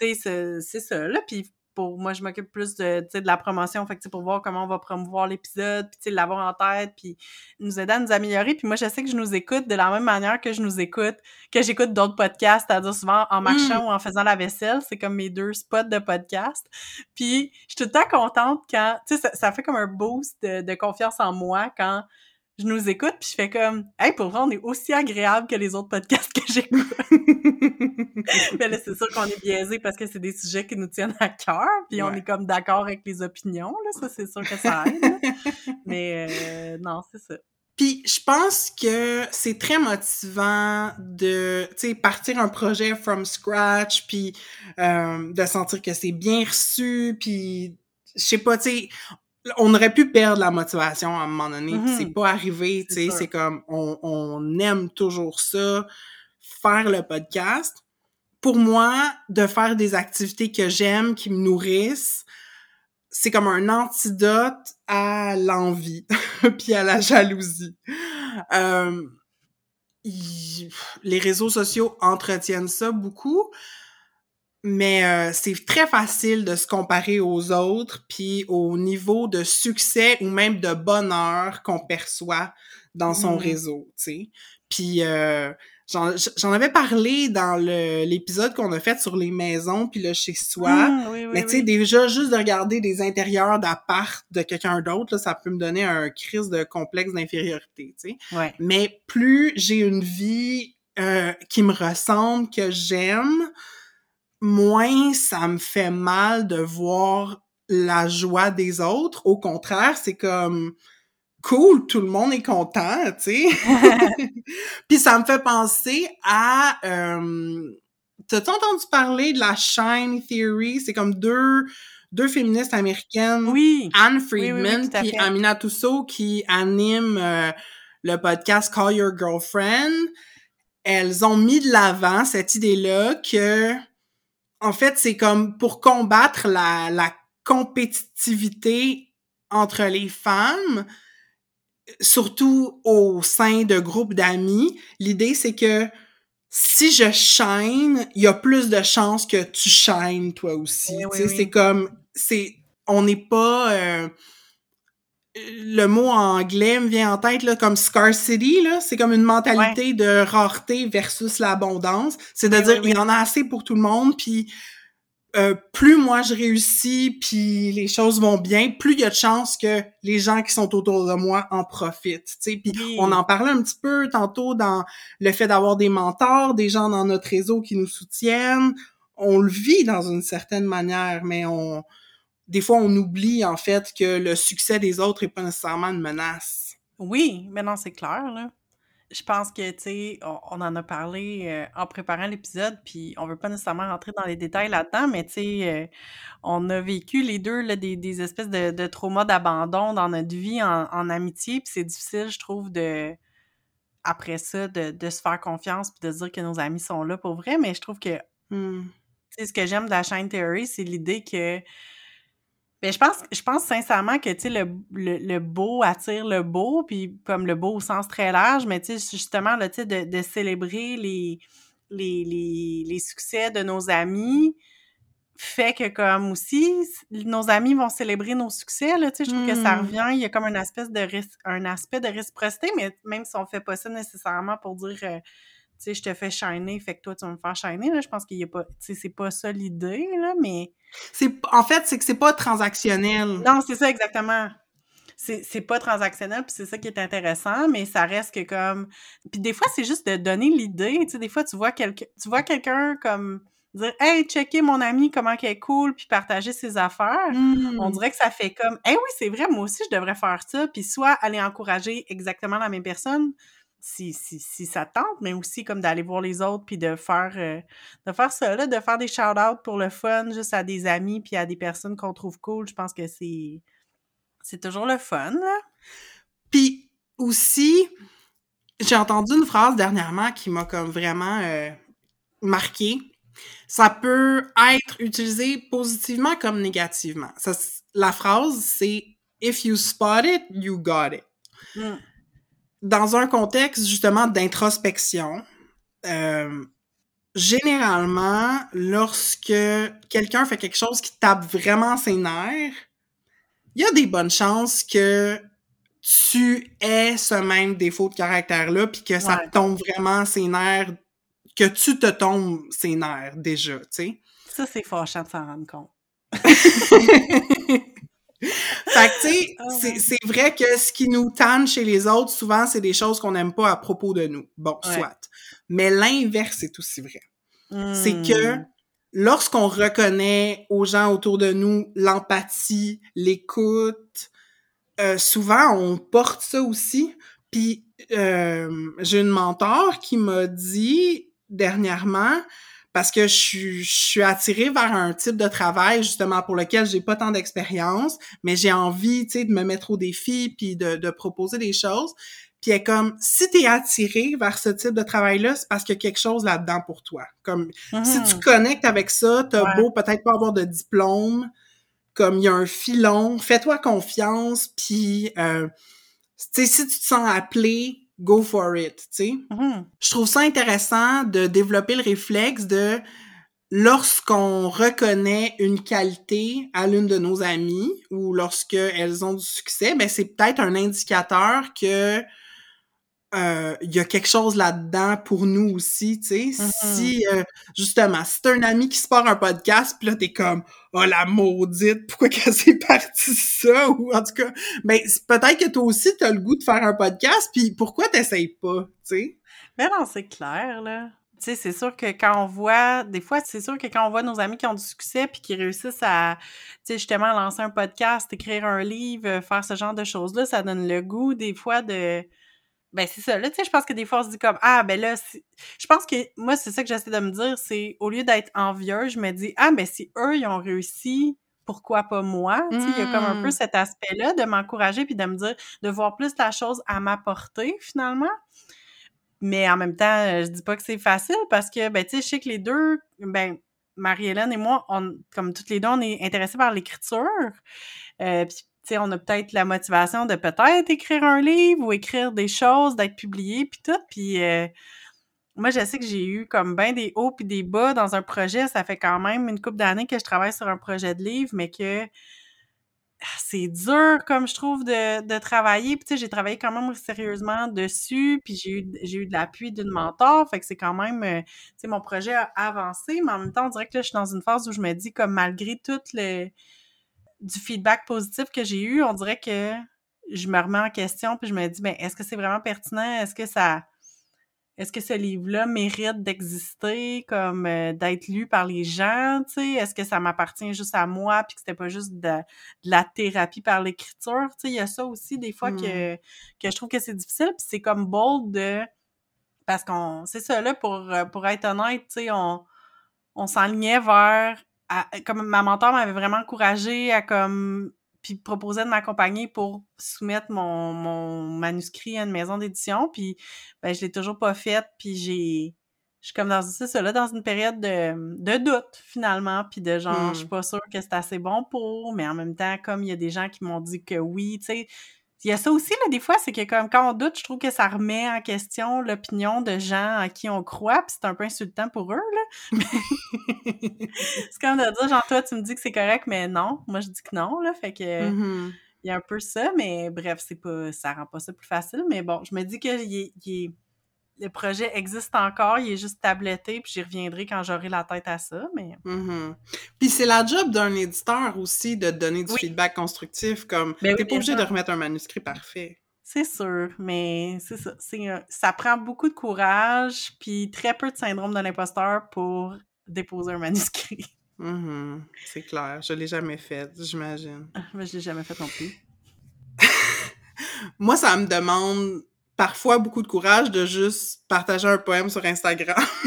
tu sais, c'est- c'est ça, là, puis pour moi je m'occupe plus de tu sais de la promotion. Fait que pour voir comment on va promouvoir l'épisode puis l'avoir en tête puis nous aider à nous améliorer. Puis moi je sais que je nous écoute de la même manière que je nous écoute que j'écoute d'autres podcasts c'est-à-dire souvent en marchant ou en faisant la vaisselle. C'est comme mes deux spots de podcast. Puis je suis tout le temps contente quand tu sais ça, ça fait comme un boost de, de confiance en moi quand je nous écoute puis je fais comme hey pour vrai on est aussi agréable que les autres podcasts que j'écoute [laughs] mais là, c'est sûr qu'on est biaisé parce que c'est des sujets qui nous tiennent à cœur, puis on est comme d'accord avec les opinions, là, ça, c'est sûr que ça aide. [laughs] Mais euh, non, c'est ça. Puis je pense que c'est très motivant de, tu sais, partir un projet from scratch, puis euh, de sentir que c'est bien reçu, puis je sais pas, tu sais, on aurait pu perdre la motivation à un moment donné, Mhm. c'est pas arrivé, tu C'est sais, c'est comme on, on aime toujours ça, faire le podcast. Pour moi, de faire des activités que j'aime, qui me nourrissent, c'est comme un antidote à l'envie [laughs] puis à la jalousie. Euh, y- les réseaux sociaux entretiennent ça beaucoup, mais euh, c'est très facile de se comparer aux autres puis au niveau de succès ou même de bonheur qu'on perçoit dans son Mhm. réseau, tu sais. Puis euh, J'en avais parlé dans l'épisode qu'on a fait sur les maisons puis le chez soi. Mmh, mais tu sais, déjà, juste de regarder des intérieurs d'appart de quelqu'un d'autre, ça peut me donner un crise de complexe d'infériorité, tu sais. Ouais. Mais plus j'ai une vie euh, qui me ressemble, que j'aime, moins ça me fait mal de voir la joie des autres. Au contraire, c'est comme cool, tout le monde est content, tu sais. [laughs] [laughs] Puis ça me fait penser à... Euh, T'as-tu entendu parler de la Shine Theory? C'est comme deux, deux féministes américaines. Oui. Anne Friedman et Amina Toussaint qui animent euh, le podcast Call Your Girlfriend. Elles ont mis de l'avant cette idée-là que, en fait, c'est comme pour combattre la, la compétitivité entre les femmes, surtout au sein de groupes d'amis, l'idée c'est que si je shine, il y a plus de chances que tu shines toi aussi. C'est comme c'est on n'est pas euh, le mot anglais me vient en tête là comme scarcity là, c'est comme une mentalité de rareté versus l'abondance, c'est à dire il y en a assez pour tout le monde puis euh, plus moi je réussis puis les choses vont bien, plus il y a de chances que les gens qui sont autour de moi en profitent. Puis on en parlait un petit peu tantôt dans le fait d'avoir des mentors, des gens dans notre réseau qui nous soutiennent. On le vit dans une certaine manière, mais on des fois on oublie en fait que le succès des autres est pas nécessairement une menace. Oui, mais non, c'est clair là je pense que, tu sais, on, en a parlé euh, en préparant l'épisode, puis on veut pas nécessairement rentrer dans les détails là-dedans, mais tu sais, euh, on a vécu les deux là, des, des espèces de, de traumas d'abandon dans notre vie en, amitié, puis c'est difficile, je trouve, de après ça, de, de, se faire confiance puis de se dire que nos amis sont là pour vrai, mais je trouve que, mmh. tu sais, ce que j'aime de la chaîne Theory, c'est l'idée que ben, je pense, je pense sincèrement que, tu le, le, beau attire le beau, puis comme le beau au sens très large, mais justement, là, de, de célébrer les, les, les, les, succès de nos amis fait que, comme aussi, nos amis vont célébrer nos succès, là, tu sais, je trouve que ça mmh. revient, il y a comme un aspect de, un aspect de réciprocité, mais même si on fait pas ça nécessairement pour dire... Euh, sais, je te fais shiner, fait que toi, tu vas me faire shiner, là. Je pense qu'il y a pas, tu sais, c'est pas ça l'idée, là, mais... C'est, en fait, c'est que c'est pas transactionnel. Non, c'est ça, exactement. C'est, c'est pas transactionnel, puis c'est ça qui est intéressant, mais ça reste que comme... Puis des fois, c'est juste de donner l'idée, tu sais, des fois, tu vois, quelqu'un tu vois quelqu'un comme dire « Hey, checker mon ami, comment qu'elle est cool », puis partager ses affaires, on mmh. dirait que ça fait comme « Hey, oui, c'est vrai, moi aussi, je devrais faire ça », puis soit aller encourager exactement la même personne, si, si, si ça tente, mais aussi comme d'aller voir les autres puis de faire euh, de faire ça, là, de faire des shout-outs pour le fun, juste à des amis puis à des personnes qu'on trouve cool. Je pense que c'est c'est toujours le fun, là. Puis aussi, j'ai entendu une phrase dernièrement qui m'a comme vraiment euh, marqué. Ça peut être utilisé positivement comme négativement. Ça, la phrase, c'est If you spot it, you got it. Mmh dans un contexte justement d'introspection, euh, généralement, lorsque quelqu'un fait quelque chose qui tape vraiment ses nerfs, il y a des bonnes chances que tu aies ce même défaut de caractère-là, puis que ça te tombe vraiment ses nerfs, que tu te tombes ses nerfs déjà, tu sais. Ça, c'est fâchant de s'en rendre compte. [laughs] fait que, tu sais, [laughs] c'est vrai que ce qui nous tanne chez les autres, souvent, c'est des choses qu'on n'aime pas à propos de nous. Bon, soit. Mais l'inverse est aussi vrai. C'est que hmm. lorsqu'on reconnaît aux gens autour de nous l'empathie, l'écoute, euh, souvent, on porte ça aussi. Puis, euh, j'ai une mentor qui m'a dit dernièrement, parce que je, suis attirée vers un type de travail justement pour lequel j'ai pas tant d'expérience, mais j'ai envie, tu sais, de me mettre au défi puis de, de proposer des choses. Puis elle est comme, si t'es attiré vers ce type de travail-là, c'est parce qu'il y a quelque chose là-dedans pour toi. Comme, si tu mmh. connectes avec ça, t'as beau peut-être pas avoir de diplôme, comme il y a un filon, fais-toi confiance, puis, euh, tu sais, si tu te sens appelé, go for it, tu sais. Mm-hmm. Je trouve ça intéressant de développer le réflexe de lorsqu'on reconnaît une qualité à l'une de nos amies ou lorsqu'elles ont du succès, ben c'est peut-être un indicateur que euh, il y a quelque chose là-dedans pour nous aussi, tu sais. Mhm. Si, euh, justement, si t'as un ami qui se part un podcast, puis là, t'es comme « Oh, la maudite, pourquoi qu'elle [laughs] s'est partie ça? » Ou en tout cas, ben, peut-être que toi aussi, t'as le goût de faire un podcast, puis pourquoi t'essayes pas, tu sais? Mais non, c'est clair, là. Tu sais, c'est sûr que quand on voit, des fois, c'est sûr que quand on voit nos amis qui ont du succès puis qui réussissent à, tu sais, justement, lancer un podcast, écrire un livre, faire ce genre de choses-là, ça donne le goût, des fois, de, ben c'est ça. Là, tu sais, je pense que des fois, on se dit comme, ah, ben là, je pense que moi, c'est ça que j'essaie de me dire, c'est au lieu d'être envieux, je me dis, ah, ben si eux, ils ont réussi, pourquoi pas moi? Tu sais, il y a comme un peu Mmh. cet aspect-là de m'encourager puis de me dire, de voir plus la chose à m'apporter, finalement. Mais en même temps, euh, je dis pas que c'est facile parce que, ben, tu sais, je sais que les deux, ben, Marie-Hélène et moi, on, comme toutes les deux, on est intéressés par l'écriture. Euh, puis, tu sais, on a peut-être la motivation de peut-être écrire un livre ou écrire des choses, d'être publié, puis tout. Puis, euh, moi, je sais que j'ai eu comme ben des hauts puis des bas dans un projet. Ça fait quand même une couple d'années que je travaille sur un projet de livre, mais que ah, c'est dur, comme je trouve, de, de travailler. Puis, tu sais, j'ai travaillé quand même sérieusement dessus, puis j'ai eu, j'ai eu de l'appui d'une mentor. Fait que c'est quand même, euh, tu sais, mon projet a avancé, mais en même temps, on dirait que là, je suis dans une phase où je me dis, comme malgré tout le du feedback positif que j'ai eu, on dirait que je me remets en question, puis je me dis, ben, est-ce que c'est vraiment pertinent? Est-ce que ça est-ce que ce livre-là mérite d'exister, comme euh, d'être lu par les gens, tu sais? Est-ce que ça m'appartient juste à moi, puis que c'était pas juste de, de la thérapie par l'écriture? Tu sais, il y a ça aussi des fois Mmh. que, que je trouve que c'est difficile, puis c'est comme bold de... Parce qu'on... C'est ça, là, pour, euh, pour être honnête, tu sais, on, on s'enlignait vers... à- comme ma mentor m'avait vraiment encouragée à comme puis proposait de m'accompagner pour soumettre mon, mon manuscrit à une maison d'édition. Puis, ben, je l'ai toujours pas fait. Puis, j'ai. Je suis comme dans, c'est ça, là, dans une période de, de doute, finalement. Puis, de genre, je suis Hmm. pas sûre que c'est assez bon pour. Mais en même temps, comme il y a des gens qui m'ont dit que oui, tu sais. Il y a ça aussi, là, des fois, c'est que comme quand on doute, je trouve que ça remet en question l'opinion de gens à qui on croit, puis c'est un peu insultant pour eux, là. [laughs] C'est comme de dire, genre, toi, tu me dis que c'est correct, mais non. Moi, je dis que non, là. Fait que, Mhm. il y a un peu ça, mais bref, c'est pas, ça rend pas ça plus facile. Mais bon, je me dis que il est- il est- le projet existe encore, il est juste tabletté, puis j'y reviendrai quand j'aurai la tête à ça, mais... Mhm. Puis c'est la job d'un éditeur aussi de donner du Oui. feedback constructif, comme Ben oui, t'es pas obligé de remettre un manuscrit parfait. C'est sûr, mais c'est ça. Un- ça prend beaucoup de courage, puis très peu de syndrome de l'imposteur pour déposer un manuscrit. [laughs] Mhm. C'est clair, je l'ai jamais fait, j'imagine. Mais je l'ai jamais fait non plus. [laughs] Moi, ça me demande parfois beaucoup de courage de juste partager un poème sur Instagram. [laughs]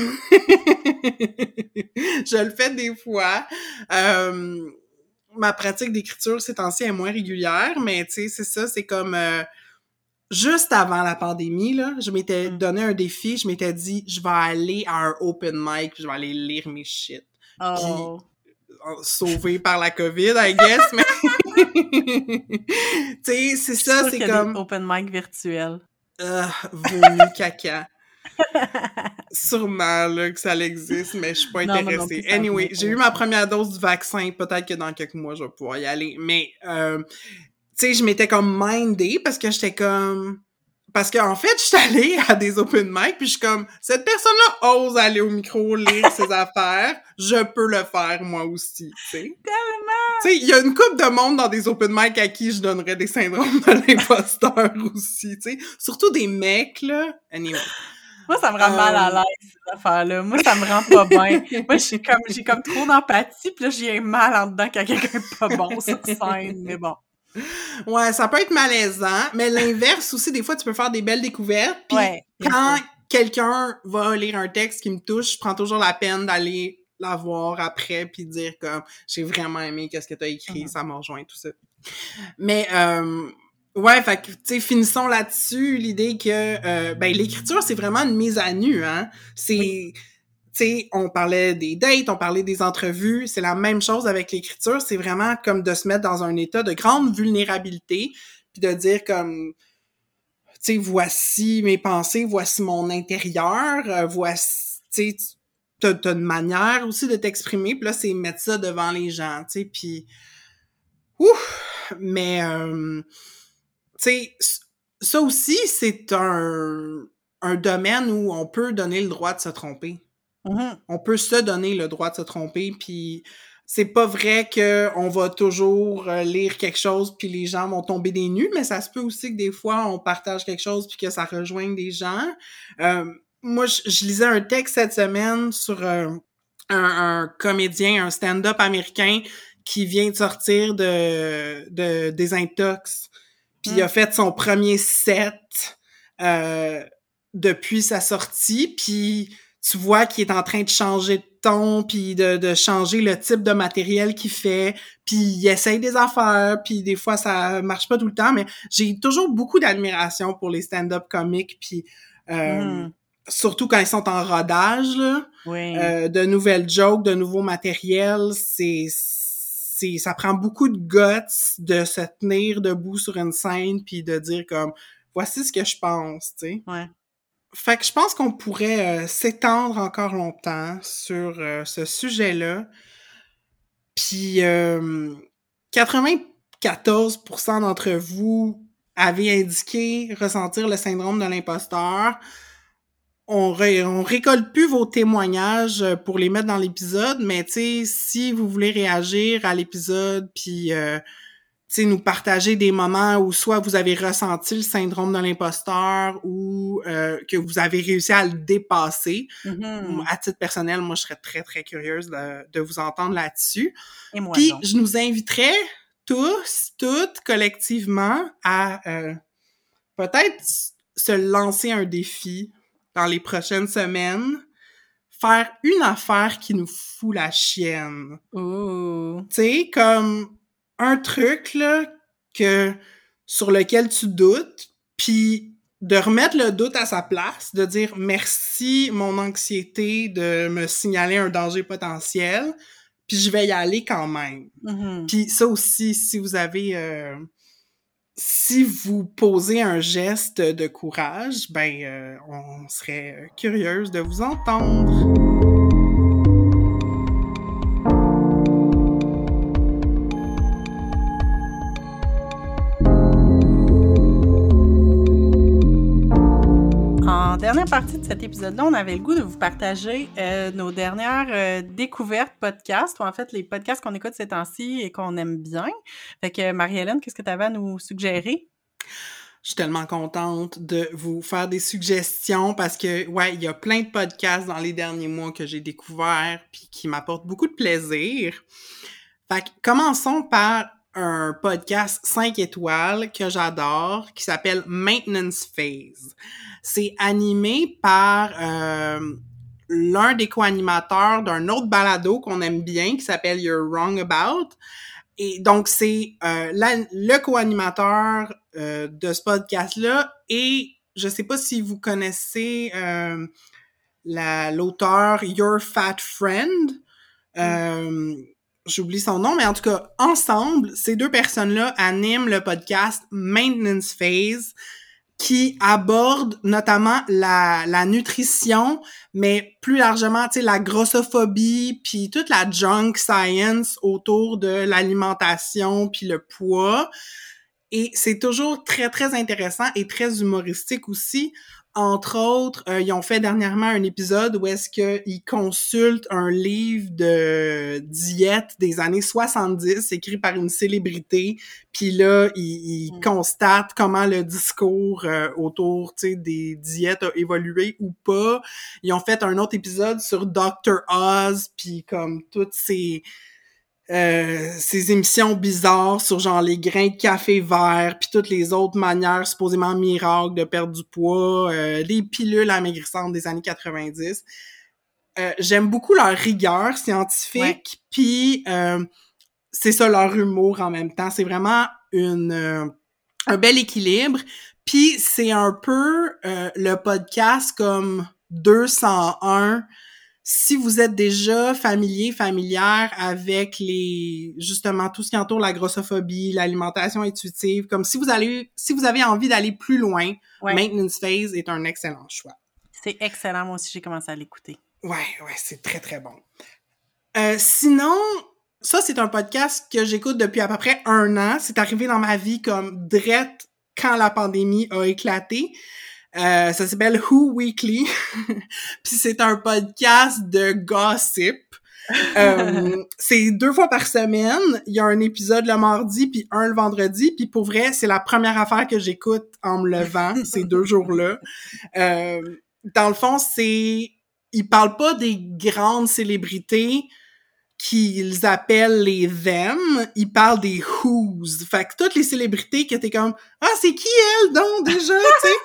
je le fais des fois. Euh, ma pratique d'écriture ces temps-ci est moins régulière, mais tu sais, c'est ça, c'est comme euh, juste avant la pandémie, là, je m'étais Mm. donné un défi, je m'étais dit, je vais aller à un open mic, puis je vais aller lire mes shit. Oh! Sauvé par la COVID, I guess, mais... [laughs] [laughs] tu sais, c'est ça, c'est comme... des open mic virtuels. Euh, vomi caca. [laughs] Sûrement là, que ça existe, mais je suis pas Non, moi non intéressée. anyway, j'ai eu ma première dose du vaccin. Peut-être que dans quelques mois, je vais pouvoir y aller. Mais, euh, tu sais, je m'étais comme mindée parce que j'étais comme... Parce qu'en fait, je suis allée à des open mic, puis je suis comme, cette personne-là ose aller au micro lire [laughs] ses affaires, je peux le faire moi aussi, tu sais. Tellement! Tu sais, il y a une couple de monde dans des open mic à qui je donnerais des syndromes de [laughs] l'imposteur aussi, tu sais. Surtout des mecs, là. Anyway. Moi, ça me rend mal à Euh, l'aise, ces affaires-là. Moi, ça me rend pas bien. Moi, j'ai comme, j'ai comme trop d'empathie, puis là, j'ai mal en dedans quand quelqu'un est pas bon sur scène, mais bon. Ouais, ça peut être malaisant, mais l'inverse aussi, des fois, tu peux faire des belles découvertes. Puis Ouais. quand quelqu'un va lire un texte qui me touche, je prends toujours la peine d'aller la voir après puis dire comme j'ai vraiment aimé qu'est-ce que tu as écrit, Mhm. ça m'a rejoint tout ça. Mais euh, ouais, fait que tu sais finissons là-dessus l'idée que euh, ben l'écriture c'est vraiment une mise à nu hein. C'est on parlait des dates, on parlait des entrevues, c'est la même chose avec l'écriture, c'est vraiment comme de se mettre dans un état de grande vulnérabilité, puis de dire comme tu sais, voici mes pensées, voici mon intérieur, euh, voici, tu sais, t'as une manière aussi de t'exprimer, puis là, c'est mettre ça devant les gens, tu sais, puis ouf, mais, euh, tu sais, ça aussi, c'est un domaine où on peut donner le droit de se tromper. Mhm. On peut se donner le droit de se tromper, puis c'est pas vrai que on va toujours euh, lire quelque chose puis les gens vont tomber des nues, mais ça se peut aussi que des fois on partage quelque chose puis que ça rejoigne des gens. Euh, moi, je, je lisais un texte cette semaine sur euh, un, un comédien, un stand-up américain qui vient de sortir de, de des intox, puis il a fait son premier set euh, depuis sa sortie, puis tu vois qu'il est en train de changer de ton, puis de, de changer le type de matériel qu'il fait, puis il essaye des affaires, puis des fois ça marche pas tout le temps, mais j'ai toujours beaucoup d'admiration pour les stand-up comiques, puis euh, Mhm. surtout quand ils sont en rodage, là, Oui. euh, de nouvelles jokes, de nouveaux matériels, c'est c'est ça prend beaucoup de guts de se tenir debout sur une scène puis de dire comme voici ce que je pense, tu sais. Ouais. Fait que je pense qu'on pourrait euh, s'étendre encore longtemps sur euh, ce sujet-là. Puis euh, 94% d'entre vous avez indiqué ressentir le syndrome de l'imposteur. On, on récolte plus vos témoignages euh, pour les mettre dans l'épisode, mais tu sais, si vous voulez réagir à l'épisode, puis sais, nous partager des moments où soit vous avez ressenti le syndrome de l'imposteur ou euh, que vous avez réussi à le dépasser. Mhm. À titre personnel, moi, je serais très, très curieuse de, de vous entendre là-dessus. Et moi Puis, donc. je nous inviterais tous, toutes, collectivement, à euh, peut-être se lancer un défi dans les prochaines semaines, faire une affaire qui nous fout la chienne Ouh. tu sais, comme un truc, là, que, sur lequel tu doutes, puis de remettre le doute à sa place, de dire merci, mon anxiété, de me signaler un danger potentiel, puis je vais y aller quand même. Mhm. Puis ça aussi, si vous avez... euh, si vous posez un geste de courage, ben, euh, on serait curieuse de vous entendre. Partie de cet épisode-là, on avait le goût de vous partager euh, nos dernières euh, découvertes podcasts, ou en fait les podcasts qu'on écoute ces temps-ci et qu'on aime bien. Fait que Marie-Hélène, qu'est-ce que tu avais à nous suggérer? Je suis tellement contente de vous faire des suggestions parce que, ouais, il y a plein de podcasts dans les derniers mois que j'ai découverts puis qui m'apportent beaucoup de plaisir. Fait que commençons par un podcast 5 étoiles que j'adore qui s'appelle Maintenance Phase. C'est animé par euh, l'un des co-animateurs d'un autre balado qu'on aime bien qui s'appelle You're Wrong About. Et donc, c'est euh, le co-animateur euh, de ce podcast-là et je sais pas si vous connaissez la- l'auteur Your Fat Friend. J'oublie son nom, mais en tout cas, ensemble, ces deux personnes-là animent le podcast Maintenance Phase qui aborde notamment la, la nutrition, mais plus largement, tu sais, la grossophobie, puis toute la junk science autour de l'alimentation, puis le poids. Et c'est toujours très, très intéressant et très humoristique aussi. Entre autres, euh, ils ont fait dernièrement un épisode où est-ce qu'ils consultent un livre de diète des années 70 écrit par une célébrité. Puis là, ils, ils Mm. constatent comment le discours euh, autour des diètes a évolué ou pas. Ils ont fait un autre épisode sur Dr. Oz, puis comme toutes ces euh, ces émissions bizarres sur genre les grains de café vert puis toutes les autres manières supposément miracles de perdre du poids, euh, les pilules amaigrissantes des années 90. Euh, J'aime beaucoup leur rigueur scientifique, puis euh, c'est ça leur humour en même temps. C'est vraiment une euh, un bel équilibre. Puis c'est un peu euh, le podcast comme 201 si vous êtes déjà familier, familière avec les justement tout ce qui entoure la grossophobie, l'alimentation intuitive, comme si vous allez si vous avez envie d'aller plus loin, Ouais. Maintenance Phase est un excellent choix. C'est excellent, moi aussi j'ai commencé à l'écouter. Ouais, ouais, c'est très très bon. Euh, sinon, ça c'est un podcast que j'écoute depuis à peu près un an. C'est arrivé dans ma vie comme drette quand la pandémie a éclaté. Euh, ça s'appelle Who Weekly. [laughs] Puis c'est un podcast de gossip. [laughs] Euh, c'est deux fois par semaine. Il y a un épisode le mardi puis un le vendredi. Puis pour vrai, c'est la première affaire que j'écoute en me levant [laughs] ces deux jours-là. Euh, dans le fond, c'est ils parlent pas des grandes célébrités qu'ils appellent les them, ils parlent des who's. Fait que toutes les célébrités qui étaient comme ah c'est qui elle donc déjà, tu sais?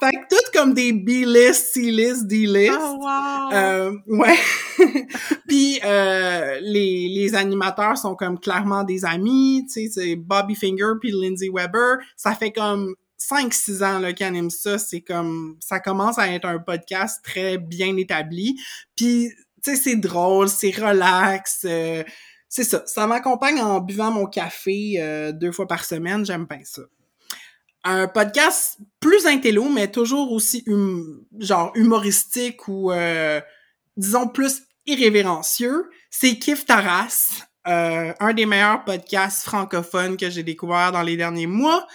Fait que toutes comme des B-list, C-list, D-list. Oh, wow. Euh, ouais. [laughs] Puis euh, les, les animateurs sont comme clairement des amis, tu sais, c'est Bobby Finger puis Lindsay Weber. Ça fait comme 5-6 ans là qu'ils animent ça, c'est comme ça commence à être un podcast très bien établi. Puis tu sais c'est drôle, c'est relax. Euh, c'est ça, ça m'accompagne en buvant mon café euh, deux fois par semaine, j'aime bien ça un podcast plus intello, mais toujours aussi hum, genre humoristique ou euh, disons plus irrévérencieux, c'est Kif Taras, euh, un des meilleurs podcasts francophones que j'ai découvert dans les derniers mois.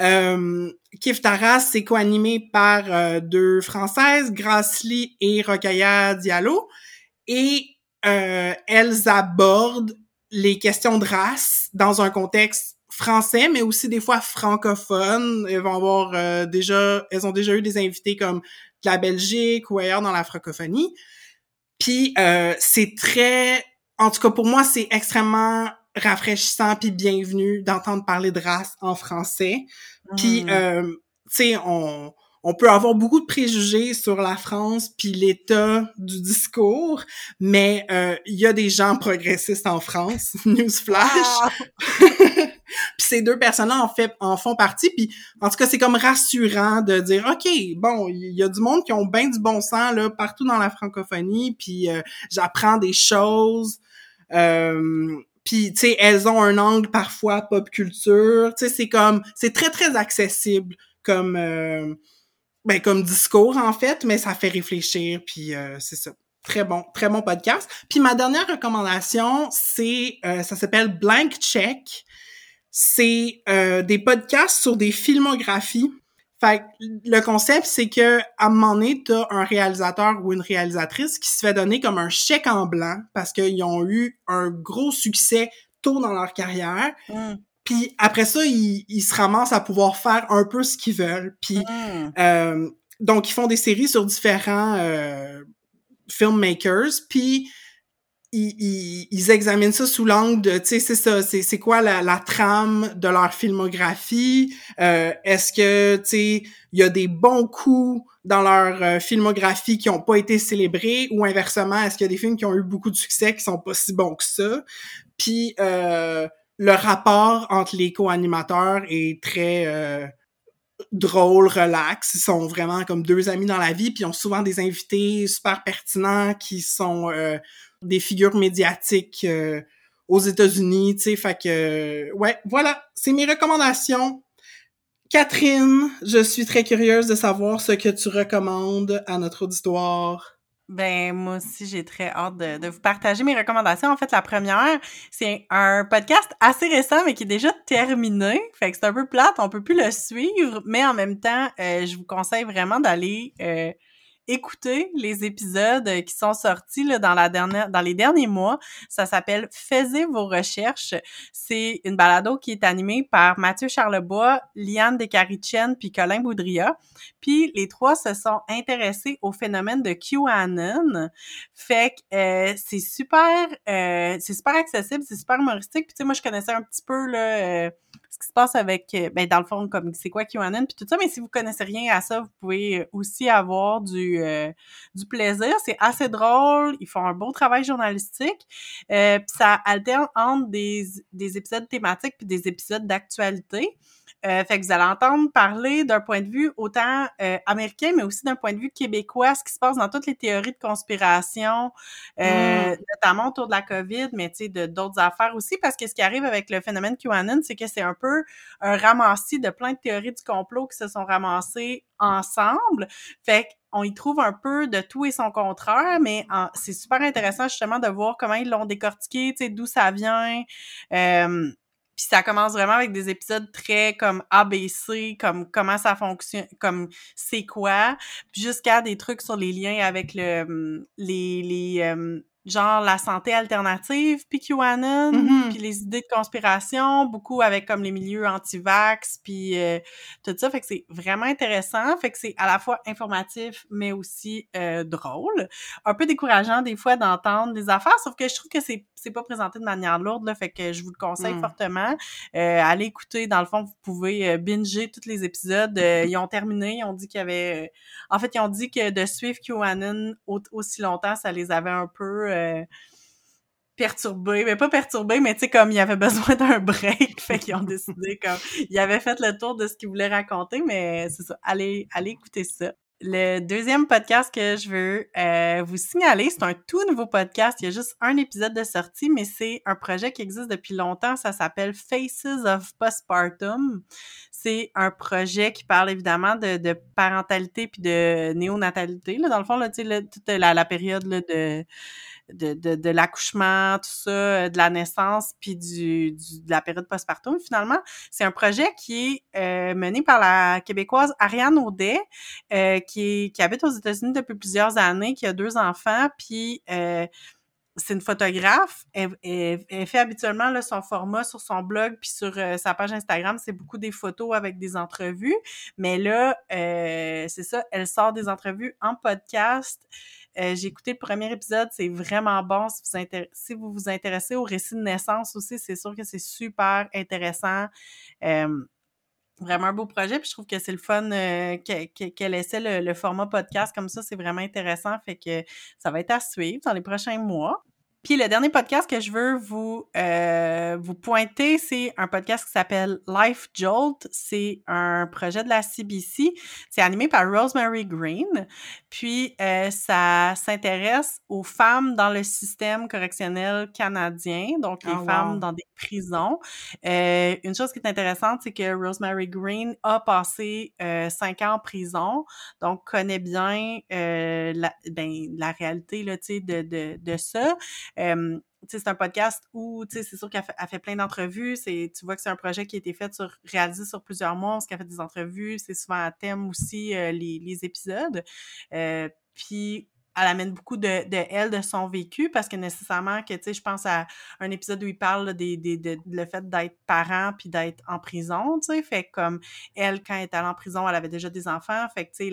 Euh, Kif Taras, c'est co-animé par euh, deux Françaises, Grassley et Rokaya Diallo, et euh, elles abordent les questions de race dans un contexte français, mais aussi des fois francophones. Elles vont avoir euh, déjà, elles ont déjà eu des invités comme de la Belgique ou ailleurs dans la francophonie. Puis euh, c'est très, en tout cas pour moi, c'est extrêmement rafraîchissant puis bienvenu d'entendre parler de race en français. Puis, Mm. euh, tu sais, on, on peut avoir beaucoup de préjugés sur la France puis l'état du discours, mais euh, il y a des gens progressistes en France, [laughs] newsflash. Ah! [laughs] puis ces deux personnes-là en fait en font partie puis en tout cas c'est comme rassurant de dire ok bon il y a du monde qui ont bien du bon sens là partout dans la francophonie puis euh, j'apprends des choses euh, puis tu sais elles ont un angle parfois pop culture tu sais c'est comme c'est très très accessible comme euh, ben comme discours en fait mais ça fait réfléchir puis euh, c'est ça très bon très bon podcast puis ma dernière recommandation c'est euh, ça s'appelle Blank Check c'est euh, des podcasts sur des filmographies. Fait que le concept, c'est que à un moment donné, t'as un réalisateur ou une réalisatrice qui se fait donner comme un chèque en blanc parce qu'ils ont eu un gros succès tôt dans leur carrière. Mm. Puis après ça, ils, ils se ramassent à pouvoir faire un peu ce qu'ils veulent. Puis Mm. euh, donc, ils font des séries sur différents euh, filmmakers, puis ils, ils, ils examinent ça sous l'angle de, tu sais, c'est ça, c'est, c'est quoi la, la trame de leur filmographie, euh, est-ce que, tu sais, il y a des bons coups dans leur euh, filmographie qui ont pas été célébrés, ou inversement, est-ce qu'il y a des films qui ont eu beaucoup de succès qui sont pas si bons que ça, puis euh, le rapport entre les co-animateurs est très... euh, drôle, relax. Ils sont vraiment comme deux amis dans la vie, puis ils ont souvent des invités super pertinents qui sont euh, des figures médiatiques euh, aux États-Unis, tu sais. Fait que, euh, ouais, voilà, c'est mes recommandations. Catherine, je suis très curieuse de savoir ce que tu recommandes à notre auditoire. Ben, moi aussi, j'ai très hâte de, de vous partager mes recommandations. En fait, la première, c'est un podcast assez récent, mais qui est déjà terminé. Fait que c'est un peu plate, on peut plus le suivre, mais en même temps, euh, je vous conseille vraiment d'aller euh, écouter les épisodes qui sont sortis dans, la dernière, dans les derniers mois. Ça s'appelle Faisez vos recherches. C'est une balado qui est animée par Mathieu Charlebois, Liane Descarichen puis Colin Boudria. Puis les trois se sont intéressés au phénomène de QAnon. Fait que euh, c'est super, euh, c'est super accessible, c'est super humoristique. Puis tu sais, moi je connaissais un petit peu euh, ce qui se passe avec, ben dans le fond comme c'est quoi QAnon puis tout ça. Mais si vous connaissez rien à ça, vous pouvez aussi avoir du euh, du plaisir. C'est assez drôle. Ils font un beau travail journalistique. Euh, puis ça alterne entre des des épisodes thématiques puis des épisodes d'actualité. Euh, fait que vous allez entendre parler d'un point de vue autant euh, américain, mais aussi d'un point de vue québécois, ce qui se passe dans toutes les théories de conspiration, euh, notamment autour de la COVID, mais tu sais, de d'autres affaires aussi, parce que ce qui arrive avec le phénomène QAnon, c'est que c'est un peu un ramassis de plein de théories du complot qui se sont ramassées ensemble. Fait qu'on y trouve un peu de tout et son contraire, mais c'est super intéressant justement de voir comment ils l'ont décortiqué, tu sais, d'où ça vient. Puis ça commence vraiment avec des épisodes très comme ABC, comme comment ça fonctionne, comme c'est quoi, jusqu'à des trucs sur les liens avec le les les genre la santé alternative, puis QAnon, Mhm. puis les idées de conspiration, beaucoup avec comme les milieux anti-vax, puis euh, tout ça. Fait que c'est vraiment intéressant. Fait que c'est à la fois informatif, mais aussi euh, drôle. Un peu décourageant des fois d'entendre des affaires, sauf que je trouve que c'est c'est pas présenté de manière lourde, là, fait que je vous le conseille Mm. fortement. Euh, allez écouter, dans le fond, vous pouvez binger tous les épisodes. Ils ont terminé, ils ont dit qu'il y avait... en fait, ils ont dit que de suivre QAnon au- aussi longtemps, ça les avait un peu... euh, perturbés, mais pas perturbés, mais tu sais, comme il avait besoin d'un [laughs] break, fait qu'ils ont décidé comme, ils avaient fait le tour de ce qu'ils voulaient raconter, mais c'est ça, allez, allez écouter ça. Le deuxième podcast que je veux euh, vous signaler, c'est un tout nouveau podcast. Il y a juste un épisode de sortie, mais c'est un projet qui existe depuis longtemps. Ça s'appelle Faces of Postpartum. C'est un projet qui parle évidemment de, de parentalité puis de néonatalité. Là, dans le fond, là, là, toute la, la période là, de de, de, de l'accouchement, tout ça, euh, de la naissance, puis du, du, de la période postpartum, finalement. C'est un projet qui est euh, mené par la Québécoise Ariane Audet, euh, qui, qui habite aux États-Unis depuis plusieurs années, qui a deux enfants, puis euh, c'est une photographe. Elle, elle, elle fait habituellement là, son format sur son blog puis sur euh, sa page Instagram, c'est beaucoup des photos avec des entrevues. Mais là, euh, c'est ça, elle sort des entrevues en podcast. Euh, j'ai écouté le premier épisode, c'est vraiment bon. Si vous, si vous vous intéressez au récit de naissance aussi, c'est sûr que c'est super intéressant. Vraiment un beau projet, puis je trouve que c'est le fun euh, qu'elle essaie le, le, format podcast comme ça, c'est vraiment intéressant, fait que ça va être à suivre dans les prochains mois. Puis le dernier podcast que je veux vous euh, vous pointer, c'est un podcast qui s'appelle Life Jolt. C'est un projet de la CBC. C'est animé par Rosemary Green. Puis euh, ça s'intéresse aux femmes dans le système correctionnel canadien, donc les Oh, femmes wow. dans des prisons. Euh, une chose qui est intéressante, c'est que Rosemary Green a passé cinq ans en prison, donc connaît bien la, ben, la réalité là, de, de, de ça. C'est un podcast où c'est sûr qu'elle fait, fait plein d'entrevues. Tu vois que c'est un projet qui a été fait sur, réalisé sur plusieurs mois, qu'elle fait des entrevues. C'est souvent à thème aussi, euh, les, épisodes. Euh, puis elle amène beaucoup de, de, elle, de son vécu, parce que nécessairement, que je pense à un épisode où il parle des, de, le fait d'être parent puis d'être en prison, tu sais. Fait comme elle, quand elle est allée en prison, elle avait déjà des enfants. Fait que, tu sais,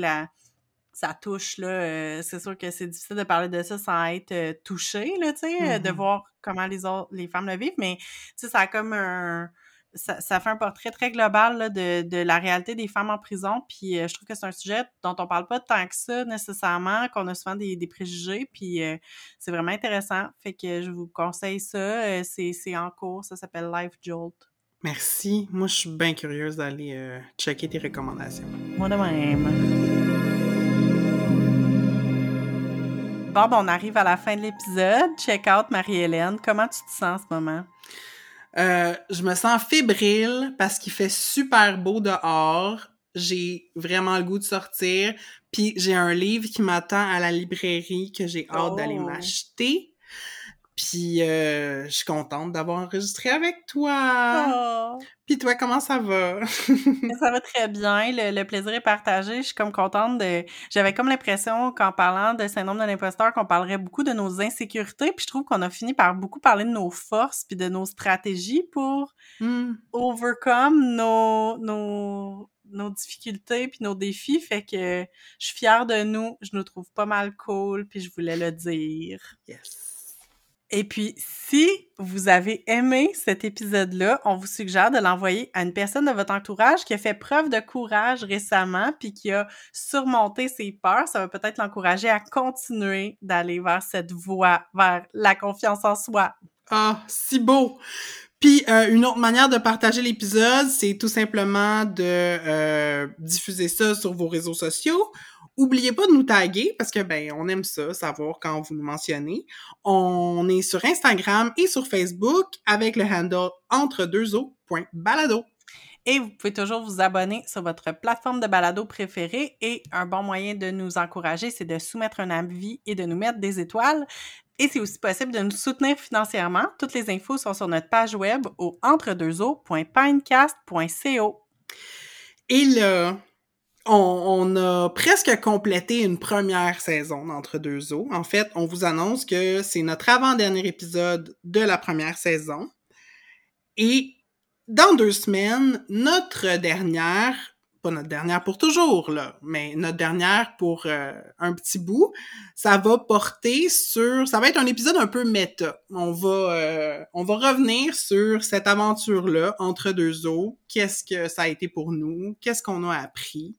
ça touche là euh, c'est sûr que c'est difficile de parler de ça sans être euh, touché là tu sais mm -hmm. de voir comment les autres les femmes le vivent mais tu ça a comme un ça, ça, fait un portrait très global là, de, de la réalité des femmes en prison puis euh, je trouve que c'est un sujet dont on parle pas tant que ça nécessairement qu'on a souvent des, des préjugés puis euh, c'est vraiment intéressant fait que je vous conseille ça euh, c'est en cours ça s'appelle Life Jolt Merci. Moi, je suis bien curieuse d'aller euh, checker tes recommandations. Moi de même. Bon, ben, on arrive à la fin de l'épisode. Check out Marie-Hélène. Comment tu te sens en ce moment? Euh, je me sens fébrile parce qu'il fait super beau dehors. J'ai vraiment le goût de sortir. Puis j'ai un livre qui m'attend à la librairie que j'ai hâte oh. d'aller m'acheter. Puis euh, je suis contente d'avoir enregistré avec toi. Oh. Puis toi, comment ça va? ça va très bien. Le, le, plaisir est partagé. Je suis comme contente de. J'avais comme l'impression qu'en parlant de syndrome de l'imposteur, qu'on parlerait beaucoup de nos insécurités. Puis je trouve qu'on a fini par beaucoup parler de nos forces puis de nos stratégies pour mm. overcome nos, nos, nos difficultés puis nos défis. Fait que je suis fière de nous. Je nous trouve pas mal cool. Puis je voulais le dire. Yes. Et puis, si vous avez aimé cet épisode-là, on vous suggère de l'envoyer à une personne de votre entourage qui a fait preuve de courage récemment puis qui a surmonté ses peurs. Ça va peut-être l'encourager à continuer d'aller vers cette voie, vers la confiance en soi. Ah, si beau! Puis euh, une autre manière de partager l'épisode, c'est tout simplement de euh, diffuser ça sur vos réseaux sociaux. Oubliez pas de nous taguer parce que ben on aime ça, savoir quand vous nous mentionnez. On est sur Instagram et sur Facebook avec le handle entre deux. Et vous pouvez toujours vous abonner sur votre plateforme de balado préférée. Et un bon moyen de nous encourager, c'est de soumettre un avis et de nous mettre des étoiles. Et c'est aussi possible de nous soutenir financièrement. Toutes les infos sont sur notre page web au entredeuxeaux.pinecast.co. Et là, on, a presque complété une première saison d'Entre deux eaux. En fait, on vous annonce que c'est notre avant-dernier épisode de la première saison. Et dans deux semaines, notre dernière, pas notre dernière pour toujours, là, mais notre dernière pour euh, un petit bout, ça va porter sur, ça va être un épisode un peu méta. On va, euh, on va revenir sur cette aventure-là entre deux eaux. Qu'est-ce que ça a été pour nous? Qu'est-ce qu'on a appris?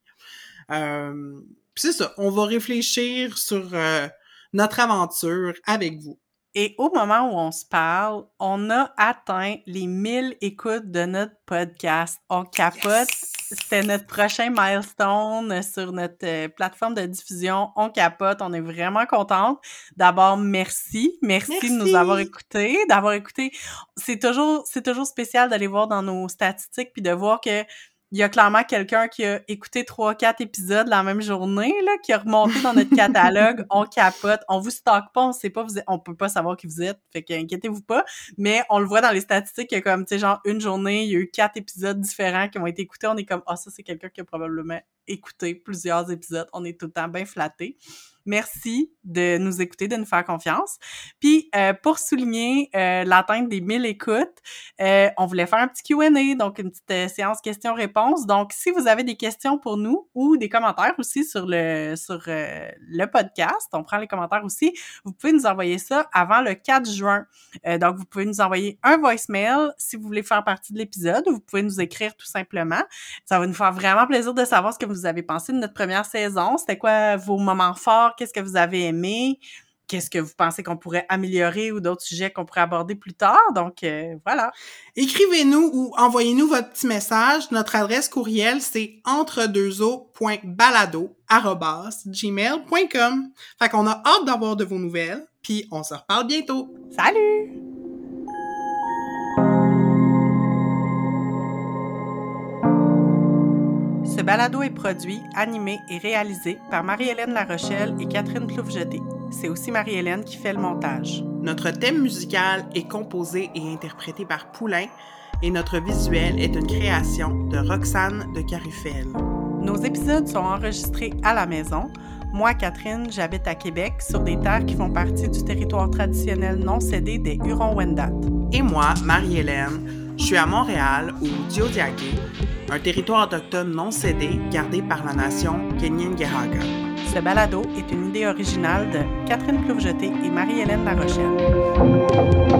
Euh, c'est ça, on va réfléchir sur euh, notre aventure avec vous. Et au moment où on se parle, on a atteint les 1000 écoutes de notre podcast. On capote. C'était notre prochain milestone sur notre euh, plateforme de diffusion. On capote. On est vraiment contente. D'abord, merci. merci. merci. de nous avoir écoutés, d'avoir écouté. C'est toujours, c'est toujours spécial d'aller voir dans nos statistiques puis de voir que il y a clairement quelqu'un qui a écouté trois, quatre épisodes la même journée, là, qui a remonté dans notre catalogue. [laughs] on capote. On vous stocke pas. On sait pas, vous êtes, on peut pas savoir qui vous êtes. Fait que inquiétez-vous pas. Mais on le voit dans les statistiques, il y a comme, tu sais, genre, une journée, il y a eu quatre épisodes différents qui ont été écoutés. On est comme, ah, oh, ça, c'est quelqu'un qui a probablement écouté plusieurs épisodes. On est tout le temps bien flattés. Merci de nous écouter, de nous faire confiance. Puis, euh, pour souligner euh, l'atteinte des 1000 écoutes, euh, on voulait faire un petit Q&A, donc une petite séance questions-réponses. Donc, si vous avez des questions pour nous ou des commentaires aussi sur le sur le podcast, on prend les commentaires aussi, vous pouvez nous envoyer ça avant le 4 juin. donc, vous pouvez nous envoyer un voicemail si vous voulez faire partie de l'épisode ou vous pouvez nous écrire tout simplement. Ça va nous faire vraiment plaisir de savoir ce que vous avez pensé de notre première saison? C'était quoi vos moments forts? qu'est-ce que vous avez aimé, qu'est-ce que vous pensez qu'on pourrait améliorer ou d'autres sujets qu'on pourrait aborder plus tard? Donc, euh, voilà. Écrivez-nous ou envoyez-nous votre petit message. Notre adresse courriel, c'est entredeuxeaux.balado.gmail.com. Fait qu'on a hâte d'avoir de vos nouvelles, puis on se reparle bientôt. Salut! Ce balado est produit, animé et réalisé par Marie-Hélène Larochelle et Catherine Ploufjeté. C'est aussi Marie-Hélène qui fait le montage. Notre thème musical est composé et interprété par Poulain et notre visuel est une création de Roxane de Carufel. Nos épisodes sont enregistrés à la maison. Moi, Catherine, j'habite à Québec sur des terres qui font partie du territoire traditionnel non cédé des Hurons-Wendat. Et moi, Marie-Hélène, je suis à Montréal, au Diodiaké, un territoire autochtone non cédé gardé par la nation Kenyan-Geraga. Ce balado est une idée originale de Catherine Ploufjeté et Marie-Hélène Larochelle.